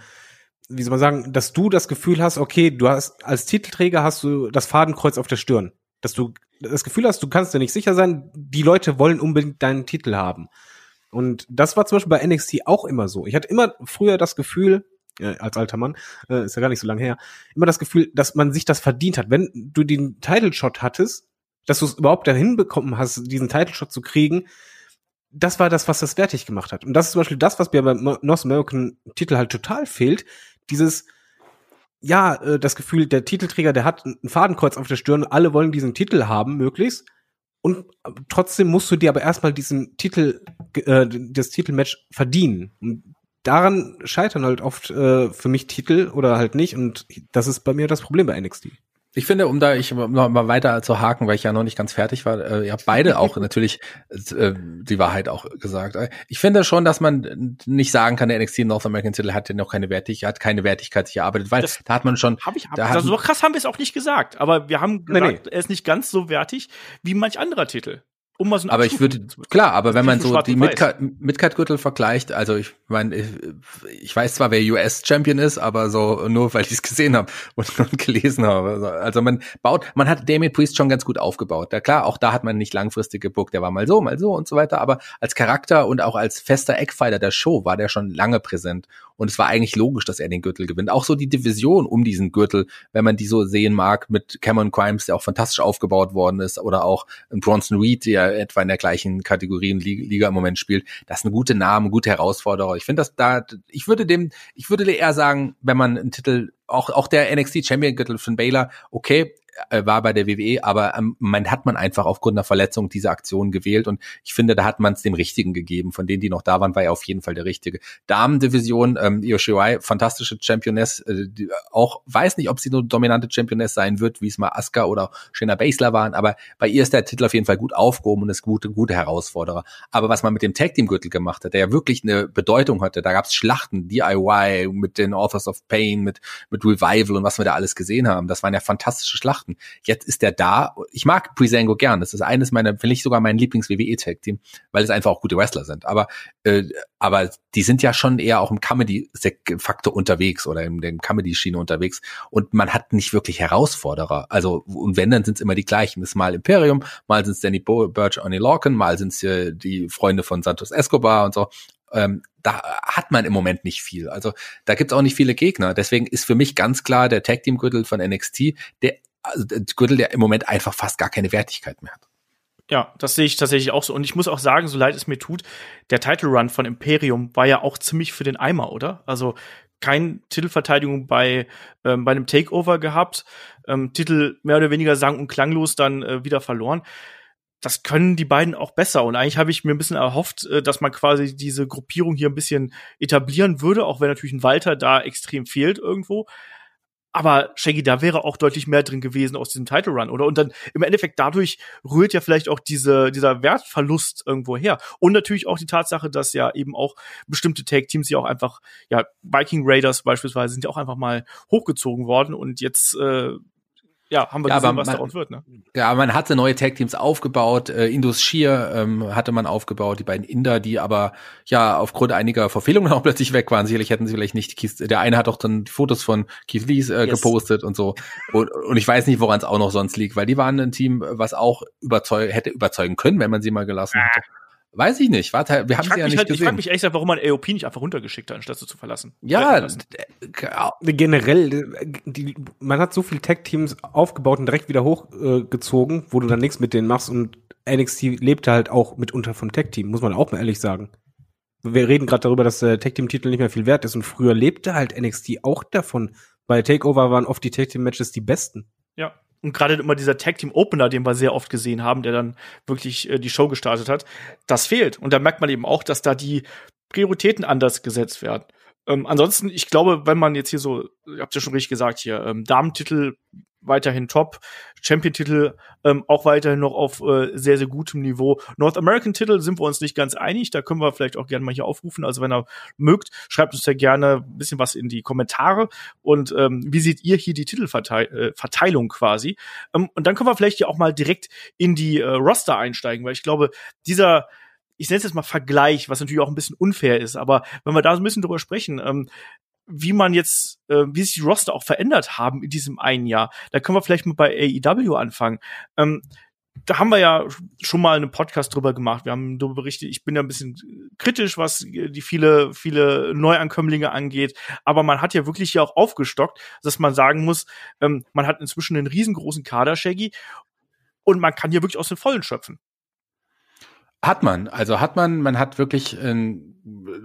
wie soll man sagen, dass du das Gefühl hast, okay, du hast als Titelträger hast du das Fadenkreuz auf der Stirn. Dass du das Gefühl hast, du kannst dir nicht sicher sein, die Leute wollen unbedingt deinen Titel haben. Und das war zum Beispiel bei NXT auch immer so. Ich hatte immer früher das Gefühl, äh, als alter Mann, äh, ist ja gar nicht so lange her, immer das Gefühl, dass man sich das verdient hat. Wenn du den Title Shot hattest, dass du es überhaupt dahin bekommen hast, diesen Title Shot zu kriegen, das war das, was das wertig gemacht hat. Und das ist zum Beispiel das, was mir beim North American Titel halt total fehlt, dieses, ja, äh, das Gefühl, der Titelträger, der hat ein Fadenkreuz auf der Stirn, alle wollen diesen Titel haben, möglichst. Und äh, trotzdem musst du dir aber erstmal diesen Titel, äh, das Titelmatch verdienen. Und daran scheitern halt oft äh, für mich Titel oder halt nicht. Und das ist bei mir das Problem bei NXT. Ich finde, um da ich noch mal weiter zu haken, weil ich ja noch nicht ganz fertig war, äh, ihr habt beide auch natürlich äh, die Wahrheit auch gesagt. Ich finde schon, dass man nicht sagen kann, der NXT North American Titel hat ja noch keine Wertigkeit, hat keine Wertigkeit sich erarbeitet, weil das da hat man schon. Hab ich, da also so krass haben wir es auch nicht gesagt, aber wir haben gesagt, nee, nee. er ist nicht ganz so wertig wie manch anderer Titel. Um mal so aber ich würde, klar, aber wenn man so die Midcard-Gürtel vergleicht, also ich meine, ich, ich, weiß zwar, wer US-Champion ist, aber so nur, weil ich es gesehen habe und, und, gelesen habe. Also man baut, man hat Damien Priest schon ganz gut aufgebaut. Ja klar, auch da hat man nicht langfristig gebuckt, der war mal so, mal so und so weiter, aber als Charakter und auch als fester Eckpfeiler der Show war der schon lange präsent. Und es war eigentlich logisch, dass er den Gürtel gewinnt. Auch so die Division um diesen Gürtel, wenn man die so sehen mag, mit Cameron Crimes, der auch fantastisch aufgebaut worden ist, oder auch Bronson Reed, der etwa in der gleichen Kategorie in Liga im Moment spielt. Das ist eine gute Name, gute Herausforderer. Ich finde das da, ich würde dem, ich würde eher sagen, wenn man einen Titel, auch, auch der NXT Champion Gürtel von Baylor, okay, war bei der WWE, aber ähm, man hat man einfach aufgrund einer Verletzung diese Aktion gewählt und ich finde, da hat man es dem Richtigen gegeben. Von denen, die noch da waren, war er auf jeden Fall der Richtige. Damen-Division, ähm, Io Shirai, fantastische Championess, äh, die, auch weiß nicht, ob sie nur dominante Championess sein wird, wie es mal Asuka oder Shayna Baszler waren, aber bei ihr ist der Titel auf jeden Fall gut aufgehoben und ist gute, gute Herausforderer. Aber was man mit dem Tag Team Gürtel gemacht hat, der ja wirklich eine Bedeutung hatte, da gab es Schlachten, DIY mit den Authors of Pain, mit mit Revival und was wir da alles gesehen haben. Das waren ja fantastische Schlachten betrachten. Jetzt ist er da. Ich mag Prisango gern. Das ist eines meiner, vielleicht sogar mein Lieblings-WWE-Tag-Team, weil es einfach auch gute Wrestler sind. Aber, äh, aber die sind ja schon eher auch im Comedy-Faktor unterwegs oder in der Comedy-Schiene unterwegs. Und man hat nicht wirklich Herausforderer. Also, und wenn, dann sind es immer die gleichen. Das ist mal Imperium, mal sind es Danny Birch, Oni Lorcan, mal sind es äh, die Freunde von Santos Escobar und so. Ähm, da hat man im Moment nicht viel. Also da gibt's auch nicht viele Gegner. Deswegen ist für mich ganz klar der Tag Team Gürtel von NXT, der also Gürtel, der im Moment einfach fast gar keine Wertigkeit mehr hat. Ja, das sehe ich tatsächlich auch so. Und ich muss auch sagen, so leid es mir tut, der Title Run von Imperium war ja auch ziemlich für den Eimer, oder? Also kein Titelverteidigung bei, ähm, bei einem Takeover gehabt, ähm, Titel mehr oder weniger sang- und klanglos dann äh, wieder verloren. Das können die beiden auch besser. Und eigentlich habe ich mir ein bisschen erhofft, äh, dass man quasi diese Gruppierung hier ein bisschen etablieren würde, auch wenn natürlich ein Walter da extrem fehlt irgendwo. Aber Shaggy, da wäre auch deutlich mehr drin gewesen aus diesem Title Run, oder? Und dann im Endeffekt dadurch rührt ja vielleicht auch diese, dieser Wertverlust irgendwo her. Und natürlich auch die Tatsache, dass ja eben auch bestimmte Tag-Teams ja auch einfach, ja, Viking Raiders beispielsweise sind ja auch einfach mal hochgezogen worden und jetzt äh, ja, haben wir ja, gesehen, was man, daraus wird. Ne? Ja, man hatte neue Tag-Teams aufgebaut. Äh, Indus Shear ähm, hatte man aufgebaut, die beiden Inder, die aber ja aufgrund einiger Verfehlungen auch plötzlich weg waren. Sicherlich hätten sie vielleicht nicht Keith, der eine hat auch dann Fotos von Keith Lees äh, yes. gepostet und so. Und, und ich weiß nicht, woran es auch noch sonst liegt, weil die waren ein Team, was auch überzeug hätte überzeugen können, wenn man sie mal gelassen hätte. Weiß ich nicht. Warte, wir haben sie ja nicht halt, gesehen. Ich frage mich echt, warum man AOP nicht einfach runtergeschickt hat, anstatt sie zu verlassen. Ja, äh, generell, die, man hat so viele Tech-Teams aufgebaut und direkt wieder hochgezogen, äh, wo du dann nichts mit denen machst und NXT lebte halt auch mitunter vom Tech-Team, muss man auch mal ehrlich sagen. Wir reden gerade darüber, dass der Tech-Team-Titel nicht mehr viel wert ist und früher lebte halt NXT auch davon. Bei Takeover waren oft die Tech-Team-Matches die besten. Ja, und gerade immer dieser Tag Team Opener, den wir sehr oft gesehen haben, der dann wirklich äh, die Show gestartet hat, das fehlt. Und da merkt man eben auch, dass da die Prioritäten anders gesetzt werden. Ähm, ansonsten, ich glaube, wenn man jetzt hier so, ihr habt ja schon richtig gesagt hier, ähm, Damentitel weiterhin top, Champion-Titel ähm, auch weiterhin noch auf äh, sehr, sehr gutem Niveau. North American-Titel sind wir uns nicht ganz einig, da können wir vielleicht auch gerne mal hier aufrufen. Also wenn ihr mögt, schreibt uns ja gerne ein bisschen was in die Kommentare und ähm, wie seht ihr hier die Titelverteilung äh, quasi? Ähm, und dann können wir vielleicht hier auch mal direkt in die äh, Roster einsteigen, weil ich glaube, dieser ich es jetzt mal Vergleich, was natürlich auch ein bisschen unfair ist, aber wenn wir da so ein bisschen drüber sprechen, ähm, wie man jetzt, äh, wie sich die Roster auch verändert haben in diesem einen Jahr, da können wir vielleicht mal bei AEW anfangen. Ähm, da haben wir ja schon mal einen Podcast drüber gemacht. Wir haben darüber berichtet. Ich bin ja ein bisschen kritisch, was die viele, viele Neuankömmlinge angeht. Aber man hat ja wirklich ja auch aufgestockt, dass man sagen muss, ähm, man hat inzwischen einen riesengroßen Kader, Shaggy. Und man kann hier wirklich aus den Vollen schöpfen. Hat man. Also hat man, man hat wirklich, ähm,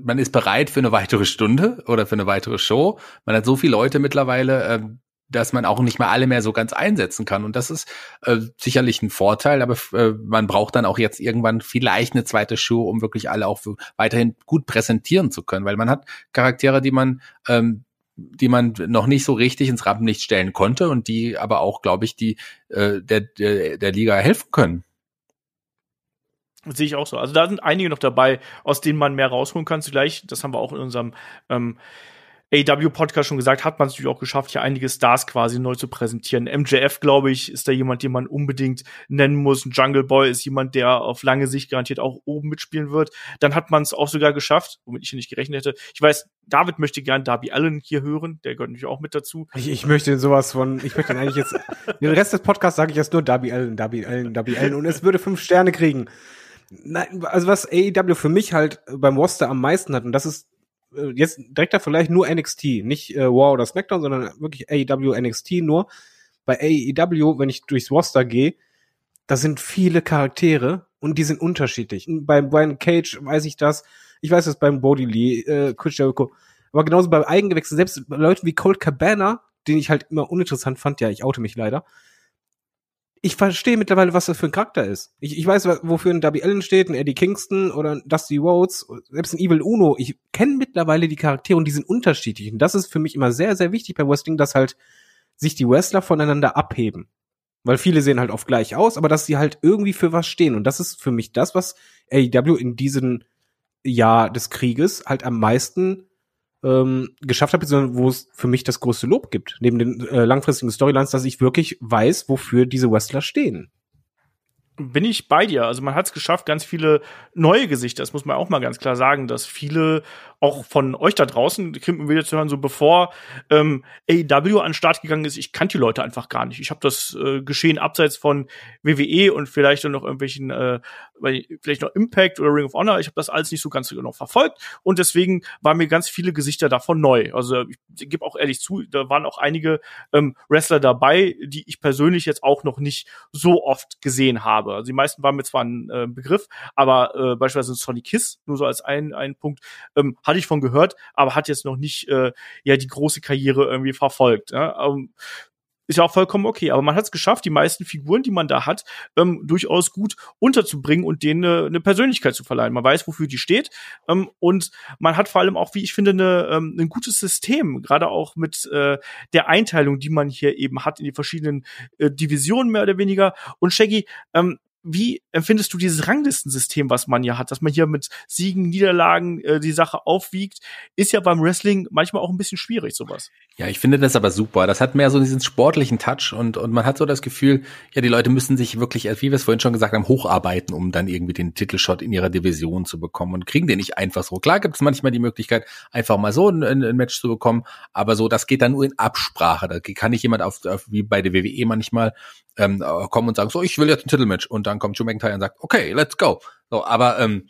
man ist bereit für eine weitere Stunde oder für eine weitere Show. Man hat so viele Leute mittlerweile, äh, dass man auch nicht mehr alle mehr so ganz einsetzen kann. Und das ist äh, sicherlich ein Vorteil, aber äh, man braucht dann auch jetzt irgendwann vielleicht eine zweite Show, um wirklich alle auch weiterhin gut präsentieren zu können, weil man hat Charaktere, die man ähm, die man noch nicht so richtig ins Rampenlicht stellen konnte und die aber auch, glaube ich, die äh, der, der, der Liga helfen können. Sehe ich auch so. Also da sind einige noch dabei, aus denen man mehr rausholen kann. Zugleich, das haben wir auch in unserem ähm, AW-Podcast schon gesagt, hat man es natürlich auch geschafft, hier einige Stars quasi neu zu präsentieren. MJF, glaube ich, ist da jemand, den man unbedingt nennen muss. Jungle Boy ist jemand, der auf lange Sicht garantiert auch oben mitspielen wird. Dann hat man es auch sogar geschafft, womit ich nicht gerechnet hätte. Ich weiß, David möchte gern Darby Allen hier hören, der gehört natürlich auch mit dazu. Ich, ich möchte sowas von, ich möchte eigentlich jetzt, den Rest des Podcasts sage ich jetzt nur Darby Allen, Darby Allen, Darby Allen und es würde fünf Sterne kriegen. Nein, also was AEW für mich halt beim Roster am meisten hat, und das ist äh, jetzt direkt da vielleicht nur NXT, nicht äh, War oder SmackDown, sondern wirklich AEW NXT nur. Bei AEW, wenn ich durchs Roster gehe, da sind viele Charaktere und die sind unterschiedlich. Beim Brian Cage weiß ich das. Ich weiß das beim Bodie Lee, äh, Chris Jericho. Aber genauso beim Eigengewächsen, selbst bei Leuten wie Colt Cabana, den ich halt immer uninteressant fand, ja, ich oute mich leider, ich verstehe mittlerweile, was das für ein Charakter ist. Ich, ich weiß, wofür ein Darby Allen steht, ein Eddie Kingston oder ein Dusty Rhodes, selbst ein Evil Uno. Ich kenne mittlerweile die Charaktere und die sind unterschiedlich. Und das ist für mich immer sehr, sehr wichtig bei Wrestling, dass halt sich die Wrestler voneinander abheben. Weil viele sehen halt oft gleich aus, aber dass sie halt irgendwie für was stehen. Und das ist für mich das, was AEW in diesem Jahr des Krieges halt am meisten ähm, geschafft habe, sondern wo es für mich das größte Lob gibt, neben den äh, langfristigen Storylines, dass ich wirklich weiß, wofür diese Wrestler stehen bin ich bei dir. Also man hat es geschafft, ganz viele neue Gesichter, das muss man auch mal ganz klar sagen, dass viele auch von euch da draußen, man wieder zu hören, so bevor ähm, AEW an den Start gegangen ist, ich kannte die Leute einfach gar nicht. Ich habe das äh, Geschehen abseits von WWE und vielleicht noch irgendwelchen, äh, vielleicht noch Impact oder Ring of Honor, ich habe das alles nicht so ganz genau verfolgt und deswegen waren mir ganz viele Gesichter davon neu. Also ich gebe auch ehrlich zu, da waren auch einige ähm, Wrestler dabei, die ich persönlich jetzt auch noch nicht so oft gesehen habe. Also die meisten waren mir zwar ein äh, Begriff, aber äh, beispielsweise Sonic Kiss, nur so als ein, ein Punkt, ähm, hatte ich von gehört, aber hat jetzt noch nicht äh, ja die große Karriere irgendwie verfolgt. Ja? Ähm, ist ja auch vollkommen okay. Aber man hat es geschafft, die meisten Figuren, die man da hat, ähm, durchaus gut unterzubringen und denen eine, eine Persönlichkeit zu verleihen. Man weiß, wofür die steht. Ähm, und man hat vor allem auch, wie ich finde, eine, ähm, ein gutes System, gerade auch mit äh, der Einteilung, die man hier eben hat in die verschiedenen äh, Divisionen mehr oder weniger. Und Shaggy, ähm, wie empfindest du dieses Ranglistensystem, was man ja hat, dass man hier mit Siegen, Niederlagen äh, die Sache aufwiegt, ist ja beim Wrestling manchmal auch ein bisschen schwierig, sowas. Ja, ich finde das aber super. Das hat mehr so diesen sportlichen Touch und, und man hat so das Gefühl, ja, die Leute müssen sich wirklich, wie wir es vorhin schon gesagt haben, hocharbeiten, um dann irgendwie den Titelshot in ihrer Division zu bekommen und kriegen den nicht einfach so. Klar gibt es manchmal die Möglichkeit, einfach mal so ein, ein, Match zu bekommen, aber so, das geht dann nur in Absprache. Da kann nicht jemand auf, auf wie bei der WWE manchmal ähm, kommen und sagen, so, ich will jetzt ein Titelmatch und dann kommt Drew McIntyre und sagt, okay, let's go. So, aber ähm,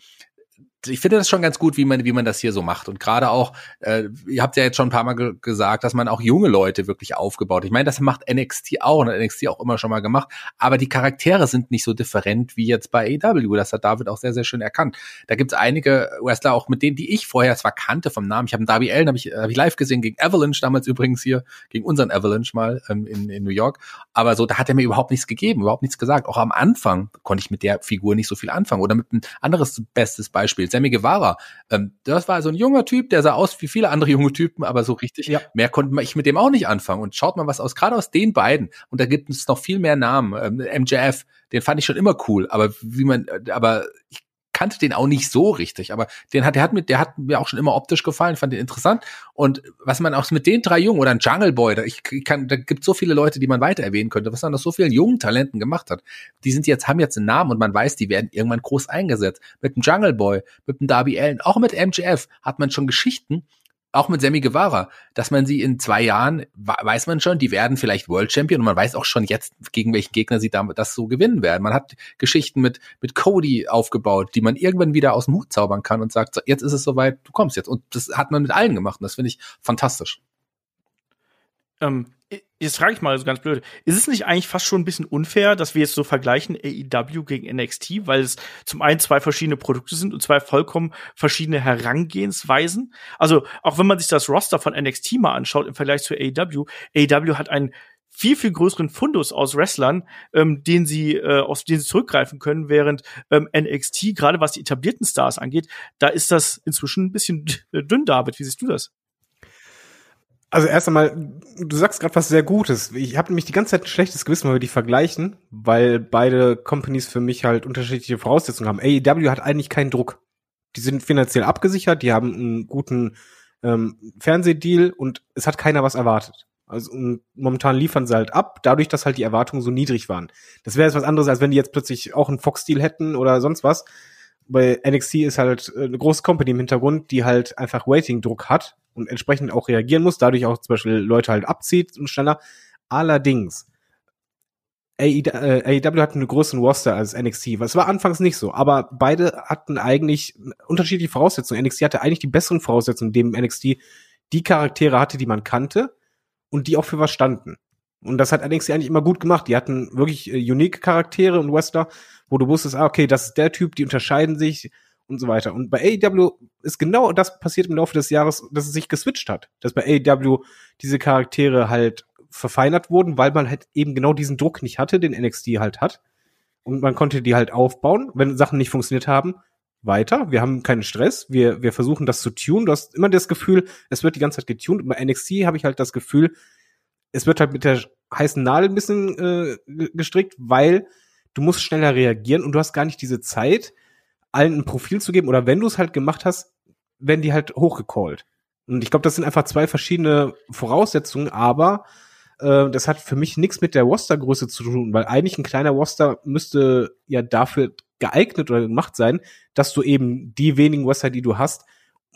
ich finde das schon ganz gut, wie man, wie man das hier so macht. Und gerade auch, äh, ihr habt ja jetzt schon ein paar Mal ge gesagt, dass man auch junge Leute wirklich aufgebaut. Ich meine, das macht NXT auch und NXT auch immer schon mal gemacht. Aber die Charaktere sind nicht so different wie jetzt bei AW. Das hat David auch sehr, sehr schön erkannt. Da gibt's einige Wrestler auch mit denen, die ich vorher zwar kannte vom Namen. Ich habe einen Darby Allen, habe ich, hab ich live gesehen gegen Avalanche damals übrigens hier, gegen unseren Avalanche mal ähm, in, in New York. Aber so, da hat er mir überhaupt nichts gegeben, überhaupt nichts gesagt. Auch am Anfang konnte ich mit der Figur nicht so viel anfangen. Oder mit ein anderes bestes Beispiel Sammy Guevara. Ähm, das war so ein junger Typ, der sah aus wie viele andere junge Typen, aber so richtig, ja. mehr konnte ich mit dem auch nicht anfangen. Und schaut mal was aus, gerade aus den beiden. Und da gibt es noch viel mehr Namen. Ähm, MJF, den fand ich schon immer cool, aber wie man, aber ich kannte den auch nicht so richtig, aber den hat, der hat mir, der hat mir auch schon immer optisch gefallen, fand den interessant. Und was man auch mit den drei Jungen oder ein Jungle Boy, da, ich, kann, da gibt so viele Leute, die man weiter erwähnen könnte, was man aus so vielen jungen Talenten gemacht hat. Die sind jetzt, haben jetzt einen Namen und man weiß, die werden irgendwann groß eingesetzt. Mit dem Jungle Boy, mit dem Darby Allen, auch mit MGF hat man schon Geschichten, auch mit Sammy Guevara, dass man sie in zwei Jahren, weiß man schon, die werden vielleicht World Champion und man weiß auch schon jetzt, gegen welchen Gegner sie damit das so gewinnen werden. Man hat Geschichten mit, mit Cody aufgebaut, die man irgendwann wieder aus dem Hut zaubern kann und sagt, jetzt ist es soweit, du kommst jetzt. Und das hat man mit allen gemacht und das finde ich fantastisch. Ähm, jetzt frage ich mal so ganz blöd, ist es nicht eigentlich fast schon ein bisschen unfair, dass wir jetzt so vergleichen AEW gegen NXT, weil es zum einen zwei verschiedene Produkte sind und zwei vollkommen verschiedene Herangehensweisen? Also, auch wenn man sich das Roster von NXT mal anschaut im Vergleich zu AEW, AEW hat einen viel, viel größeren Fundus aus Wrestlern, ähm, den sie, äh, aus denen sie zurückgreifen können, während ähm, NXT, gerade was die etablierten Stars angeht, da ist das inzwischen ein bisschen dünn, David. Wie siehst du das? Also erst einmal, du sagst gerade was sehr Gutes. Ich habe nämlich die ganze Zeit ein schlechtes Gewissen, weil wir die vergleichen, weil beide Companies für mich halt unterschiedliche Voraussetzungen haben. AEW hat eigentlich keinen Druck. Die sind finanziell abgesichert, die haben einen guten ähm, Fernsehdeal und es hat keiner was erwartet. Also momentan liefern sie halt ab, dadurch, dass halt die Erwartungen so niedrig waren. Das wäre jetzt was anderes, als wenn die jetzt plötzlich auch einen Fox-Deal hätten oder sonst was. Bei NXT ist halt äh, eine große Company im Hintergrund, die halt einfach Waiting-Druck hat und entsprechend auch reagieren muss, dadurch auch zum Beispiel Leute halt abzieht und schneller. Allerdings, AEW äh, hat einen größeren Roster als NXT. Das war anfangs nicht so, aber beide hatten eigentlich unterschiedliche Voraussetzungen. NXT hatte eigentlich die besseren Voraussetzungen, indem NXT die Charaktere hatte, die man kannte und die auch für was standen. Und das hat NXT eigentlich immer gut gemacht. Die hatten wirklich äh, unique Charaktere und Wrestler, wo du wusstest, ah, okay, das ist der Typ, die unterscheiden sich und so weiter. Und bei AEW ist genau das passiert im Laufe des Jahres, dass es sich geswitcht hat. Dass bei AEW diese Charaktere halt verfeinert wurden, weil man halt eben genau diesen Druck nicht hatte, den NXT halt hat. Und man konnte die halt aufbauen, wenn Sachen nicht funktioniert haben, weiter. Wir haben keinen Stress. Wir, wir versuchen das zu tun. Du hast immer das Gefühl, es wird die ganze Zeit getuned. Und bei NXT habe ich halt das Gefühl, es wird halt mit der heißen Nadel ein bisschen äh, gestrickt, weil du musst schneller reagieren und du hast gar nicht diese Zeit, allen ein Profil zu geben oder wenn du es halt gemacht hast, werden die halt hochgecallt. Und ich glaube, das sind einfach zwei verschiedene Voraussetzungen, aber äh, das hat für mich nichts mit der Rostergröße zu tun, weil eigentlich ein kleiner Roster müsste ja dafür geeignet oder gemacht sein, dass du eben die wenigen Roster, die du hast,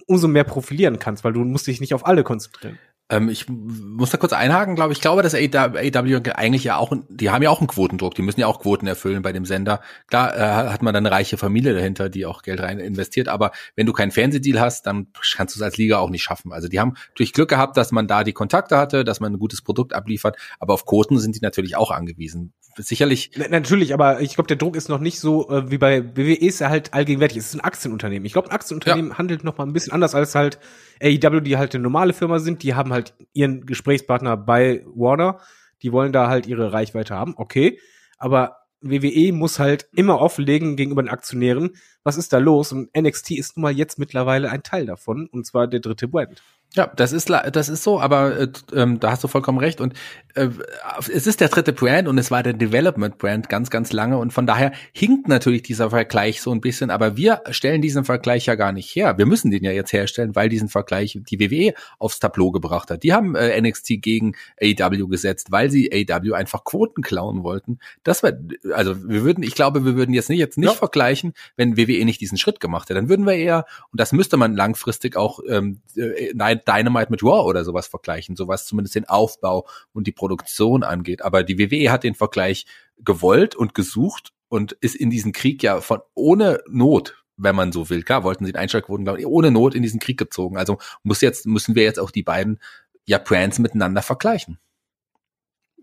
umso mehr profilieren kannst, weil du musst dich nicht auf alle konzentrieren. Ähm, ich muss da kurz einhaken, glaube ich. Glaube, dass AW eigentlich ja auch, die haben ja auch einen Quotendruck. Die müssen ja auch Quoten erfüllen bei dem Sender. Klar äh, hat man dann eine reiche Familie dahinter, die auch Geld rein investiert. Aber wenn du keinen Fernsehdeal hast, dann kannst du es als Liga auch nicht schaffen. Also die haben durch Glück gehabt, dass man da die Kontakte hatte, dass man ein gutes Produkt abliefert. Aber auf Quoten sind die natürlich auch angewiesen. Sicherlich. Na, natürlich, aber ich glaube, der Druck ist noch nicht so äh, wie bei WWE ist er halt allgegenwärtig. Es ist ein Aktienunternehmen. Ich glaube, ein Aktienunternehmen ja. handelt noch mal ein bisschen anders als halt AEW, die halt eine normale Firma sind, die haben halt ihren Gesprächspartner bei Warner, die wollen da halt ihre Reichweite haben, okay, aber WWE muss halt immer offenlegen gegenüber den Aktionären, was ist da los? Und NXT ist nun mal jetzt mittlerweile ein Teil davon, und zwar der dritte Brand. Ja, das ist das ist so, aber äh, ähm, da hast du vollkommen recht und äh, es ist der dritte Brand und es war der Development Brand ganz ganz lange und von daher hinkt natürlich dieser Vergleich so ein bisschen, aber wir stellen diesen Vergleich ja gar nicht her. Wir müssen den ja jetzt herstellen, weil diesen Vergleich die WWE aufs Tableau gebracht hat. Die haben äh, NXT gegen AEW gesetzt, weil sie AEW einfach Quoten klauen wollten. Das war also wir würden, ich glaube, wir würden jetzt nicht jetzt nicht ja. vergleichen, wenn WWE nicht diesen Schritt gemacht hätte. Dann würden wir eher und das müsste man langfristig auch ähm, äh, nein Dynamite mit Raw oder sowas vergleichen, sowas zumindest den Aufbau und die Produktion angeht. Aber die WWE hat den Vergleich gewollt und gesucht und ist in diesen Krieg ja von ohne Not wenn man so will. Klar, wollten sie den Einschaltquoten, glaube ich, ohne Not in diesen Krieg gezogen. Also muss jetzt, müssen wir jetzt auch die beiden ja Brands miteinander vergleichen.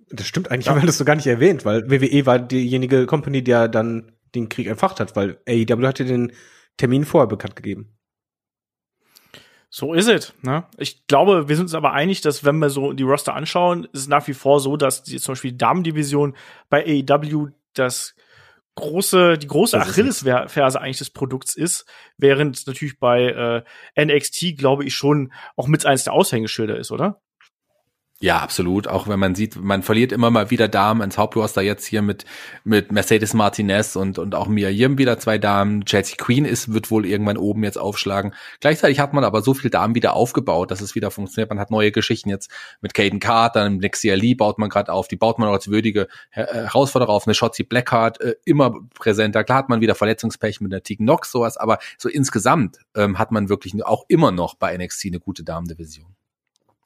Das stimmt eigentlich, ja. weil das so gar nicht erwähnt, weil WWE war diejenige Company, die ja dann den Krieg entfacht hat, weil AEW hatte den Termin vorher bekannt gegeben. So ist es. Ne? Ich glaube, wir sind uns aber einig, dass wenn wir so die Roster anschauen, ist es nach wie vor so, dass die, zum Beispiel die Damendivision bei AEW das große, die große Achillesferse eigentlich des Produkts ist, während natürlich bei äh, NXT, glaube ich, schon auch mit eins der Aushängeschilder ist, oder? Ja, absolut. Auch wenn man sieht, man verliert immer mal wieder Damen ins Hauptroster jetzt hier mit, mit Mercedes Martinez und, und auch Mia Yim wieder zwei Damen. Chelsea Queen ist, wird wohl irgendwann oben jetzt aufschlagen. Gleichzeitig hat man aber so viel Damen wieder aufgebaut, dass es wieder funktioniert. Man hat neue Geschichten jetzt mit Caden Carter, Nexia Lee baut man gerade auf. Die baut man auch als würdige Herausforderer auf. Eine Shotzi Blackheart, äh, immer präsenter. Klar hat man wieder Verletzungspech mit der Tegan Nox, sowas. Aber so insgesamt ähm, hat man wirklich auch immer noch bei NXT eine gute Damendivision.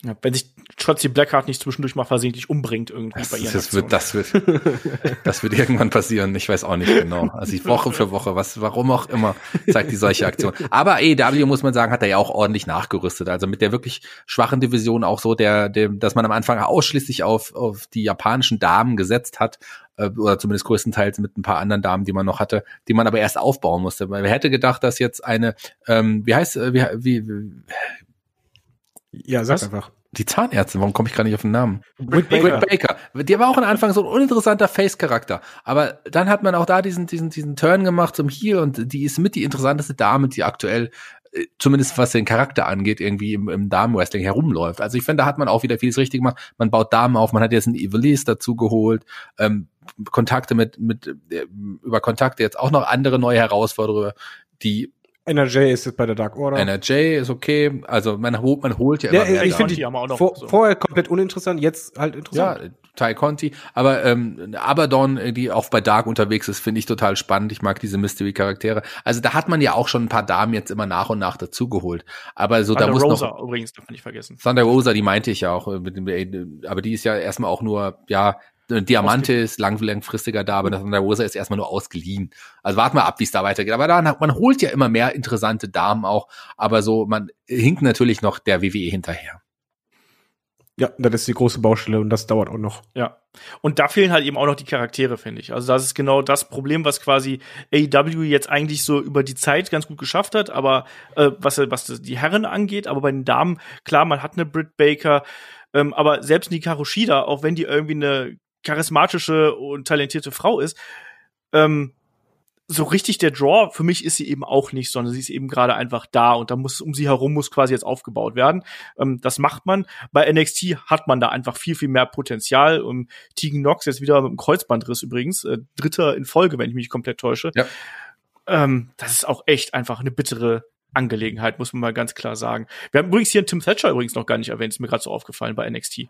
Ja, wenn sich Shotzi Blackheart nicht zwischendurch mal versehentlich umbringt irgendwie das, bei ihren das wird, das wird, das wird irgendwann passieren. Ich weiß auch nicht genau. Also ich Woche für Woche, was, warum auch immer, zeigt die solche Aktion. Aber AEW muss man sagen, hat er ja auch ordentlich nachgerüstet. Also mit der wirklich schwachen Division auch so, der, der, dass man am Anfang ausschließlich auf, auf die japanischen Damen gesetzt hat, äh, oder zumindest größtenteils mit ein paar anderen Damen, die man noch hatte, die man aber erst aufbauen musste. Weil wer hätte gedacht, dass jetzt eine, ähm, wie heißt, äh, wie, wie, wie ja, sag Was? einfach. Die Zahnärztin, warum komme ich gar nicht auf den Namen? Britt Baker. Baker. Die war auch am Anfang so ein uninteressanter Face-Charakter. Aber dann hat man auch da diesen, diesen, diesen Turn gemacht zum Heel und die ist mit die interessanteste Dame, die aktuell äh, zumindest was den Charakter angeht, irgendwie im, im Damen-Wrestling herumläuft. Also ich finde, da hat man auch wieder vieles richtig gemacht. Man baut Damen auf, man hat jetzt einen Evilise dazu geholt, ähm, Kontakte mit, mit, äh, über Kontakte jetzt auch noch andere neue Herausforderer, die NRJ ist jetzt bei der Dark Order. NRJ ist okay, also man, holt, man holt ja ja, immer mehr. ich finde die haben auch noch vor, so. vorher komplett uninteressant, jetzt halt interessant. Ja, Ty Conti. Aber ähm, Abaddon, die auch bei Dark unterwegs ist, finde ich total spannend. Ich mag diese Mystery-Charaktere. Also da hat man ja auch schon ein paar Damen jetzt immer nach und nach dazugeholt. Aber so, da Thunder muss Rosa noch. übrigens, darf man nicht vergessen. Thunder Rosa, die meinte ich ja auch. äh, Mit dem, äh, aber die ist ja erstmal auch nur, ja, Diamante ist lang, langfristiger da, aber das Thunder Rosa ist erstmal nur ausgeliehen. Also warten wir ab, wie es da weitergeht. Aber dann hat, man holt ja immer mehr interessante Damen auch. Aber so, man hinkt natürlich noch der WWE hinterher. Ja, das ist die große Baustelle und das dauert auch noch. Ja. Und da fehlen halt eben auch noch die Charaktere, finde ich. Also das ist genau das Problem, was quasi AEW jetzt eigentlich so über die Zeit ganz gut geschafft hat, aber äh, was, was die Herren angeht, aber bei den Damen, klar, man hat eine Britt Baker, ähm, aber selbst Hikaru Shida, auch wenn die irgendwie eine charismatische und talentierte Frau ist, ähm, so richtig der Draw für mich ist sie eben auch nicht, sondern sie ist eben gerade einfach da und da muss um sie herum muss quasi jetzt aufgebaut werden. Ähm, das macht man. Bei NXT hat man da einfach viel viel mehr Potenzial. Und Tegan Knox jetzt wieder mit dem Kreuzbandriss übrigens, äh, dritter in Folge, wenn ich mich komplett täusche. Ja. Ähm, das ist auch echt einfach eine bittere Angelegenheit, muss man mal ganz klar sagen. Wir haben übrigens hier einen Tim Thatcher übrigens noch gar nicht erwähnt, ist mir gerade so aufgefallen bei NXT.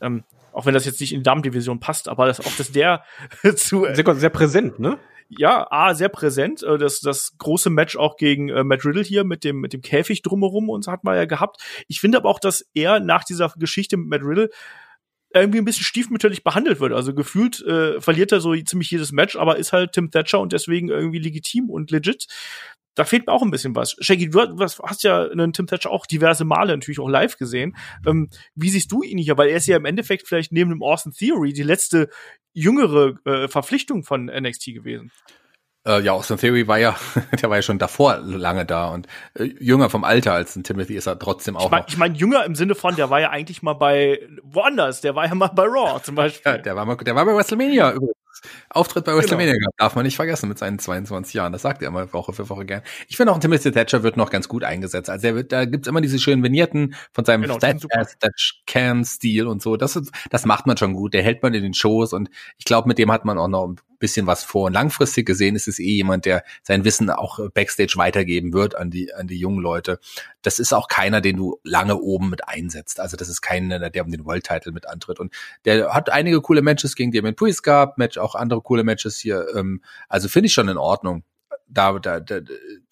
Ähm, auch wenn das jetzt nicht in die Damendivision passt, aber das, auch dass der zu Sehr, sehr präsent, ne? ja, A, sehr präsent. Äh, Das, das große Match auch gegen äh, Matt Riddle hier mit dem, mit dem Käfig drumherum und so hat man ja gehabt. Ich finde aber auch, dass er nach dieser Geschichte mit Matt Riddle irgendwie ein bisschen stiefmütterlich behandelt wird. Also gefühlt äh, verliert er so ziemlich jedes Match, aber ist halt Tim Thatcher und deswegen irgendwie legitim und legit. Da fehlt mir auch ein bisschen was. Shaggy, du hast, ja einen Tim Thatcher auch diverse Male natürlich auch live gesehen. Ähm, wie siehst du ihn hier? Weil er ist ja im Endeffekt vielleicht neben dem Austin Theory die letzte jüngere äh, Verpflichtung von NXT gewesen. Äh, ja, Austin Theory war ja, der war ja schon davor lange da und äh, jünger vom Alter als ein Timothy ist er trotzdem auch Ich meine, ich mein, jünger im Sinne von, der war ja eigentlich mal bei woanders, der war ja mal bei Raw zum Beispiel. Ja, der war mal, der war bei WrestleMania übrigens. Auftritt bei WrestleMania gehabt, darf man nicht vergessen mit seinen 22 Jahren. Das sagt er immer Woche für Woche gern. Ich finde auch, Timothy Thatcher wird noch ganz gut eingesetzt. Also der wird, da gibt's immer diese schönen Vignetten von seinem Genau, Cam Stil und so. Das, das macht man schon gut. Der hält man in den Shows und ich glaube, mit dem hat man auch noch ein bisschen was vor. Und langfristig gesehen ist es eh jemand, der sein Wissen auch äh, Backstage weitergeben wird an die, an die jungen Leute. Das ist auch keiner, den du lange oben mit einsetzt. Also das ist keiner, der um den World Title mit antritt. Und der hat einige coole Matches gegen Damien Priest gehabt, Match, auch andere coole Matches hier. Ähm, also finde ich schon in Ordnung. Da, da, da,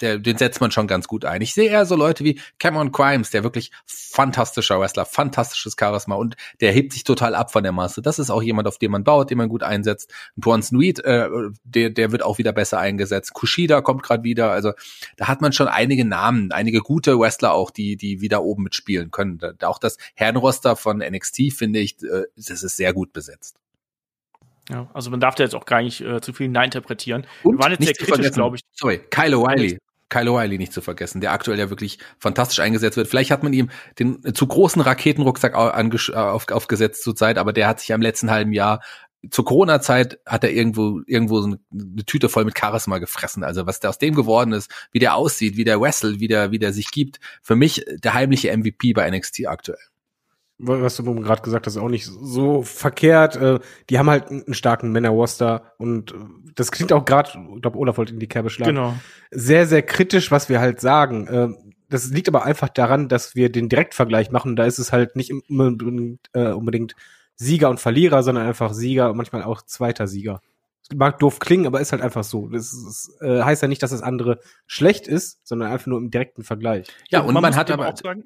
der, den setzt man schon ganz gut ein. Ich sehe eher so Leute wie Cameron Crimes, der wirklich fantastischer Wrestler, fantastisches Charisma und der hebt sich total ab von der Masse. Das ist auch jemand, auf den man baut, den man gut einsetzt. Bronson Reed, äh, der, der wird auch wieder besser eingesetzt. Kushida kommt gerade wieder. Also da hat man schon einige Namen, einige gute Wrestler auch, die, die wieder oben mitspielen können. Da, auch das Herrenroster von NXT finde ich, äh, das ist sehr gut besetzt. Ja, also man darf da jetzt auch gar nicht äh, zu viel hineininterpretieren. Und Wir waren jetzt sehr kritisch, glaube ich. Sorry, Kyle O'Reilly. Kyle O'Reilly nicht zu vergessen, der aktuell ja wirklich fantastisch eingesetzt wird. Vielleicht hat man ihm den äh, zu großen Raketenrucksack äh, auf, aufgesetzt zur Zeit, aber der hat sich am letzten halben Jahr zur Corona-Zeit hat er irgendwo irgendwo so eine, eine Tüte voll mit Charisma gefressen. Also was da aus dem geworden ist, wie der aussieht, wie der wrestelt, wie der wie der sich gibt. Für mich der heimliche MVP bei NXT aktuell. Was du gerade gesagt hast, auch nicht so verkehrt. Äh, Die haben halt einen starken Männerroster und äh, das klingt auch gerade, ich glaube, Olaf wollte in die Kerbe schlagen, Genau. sehr, sehr kritisch, was wir halt sagen. Ähm, Das liegt aber einfach daran, dass wir den Direktvergleich machen. Da ist es halt nicht unbedingt, äh, unbedingt Sieger und Verlierer, sondern einfach Sieger und manchmal auch zweiter Sieger. Mag doof klingen, aber ist halt einfach so. Das ist, äh, heißt ja nicht, dass das andere schlecht ist, sondern einfach nur im direkten Vergleich. Ja, und man, muss hat aber auch sagen,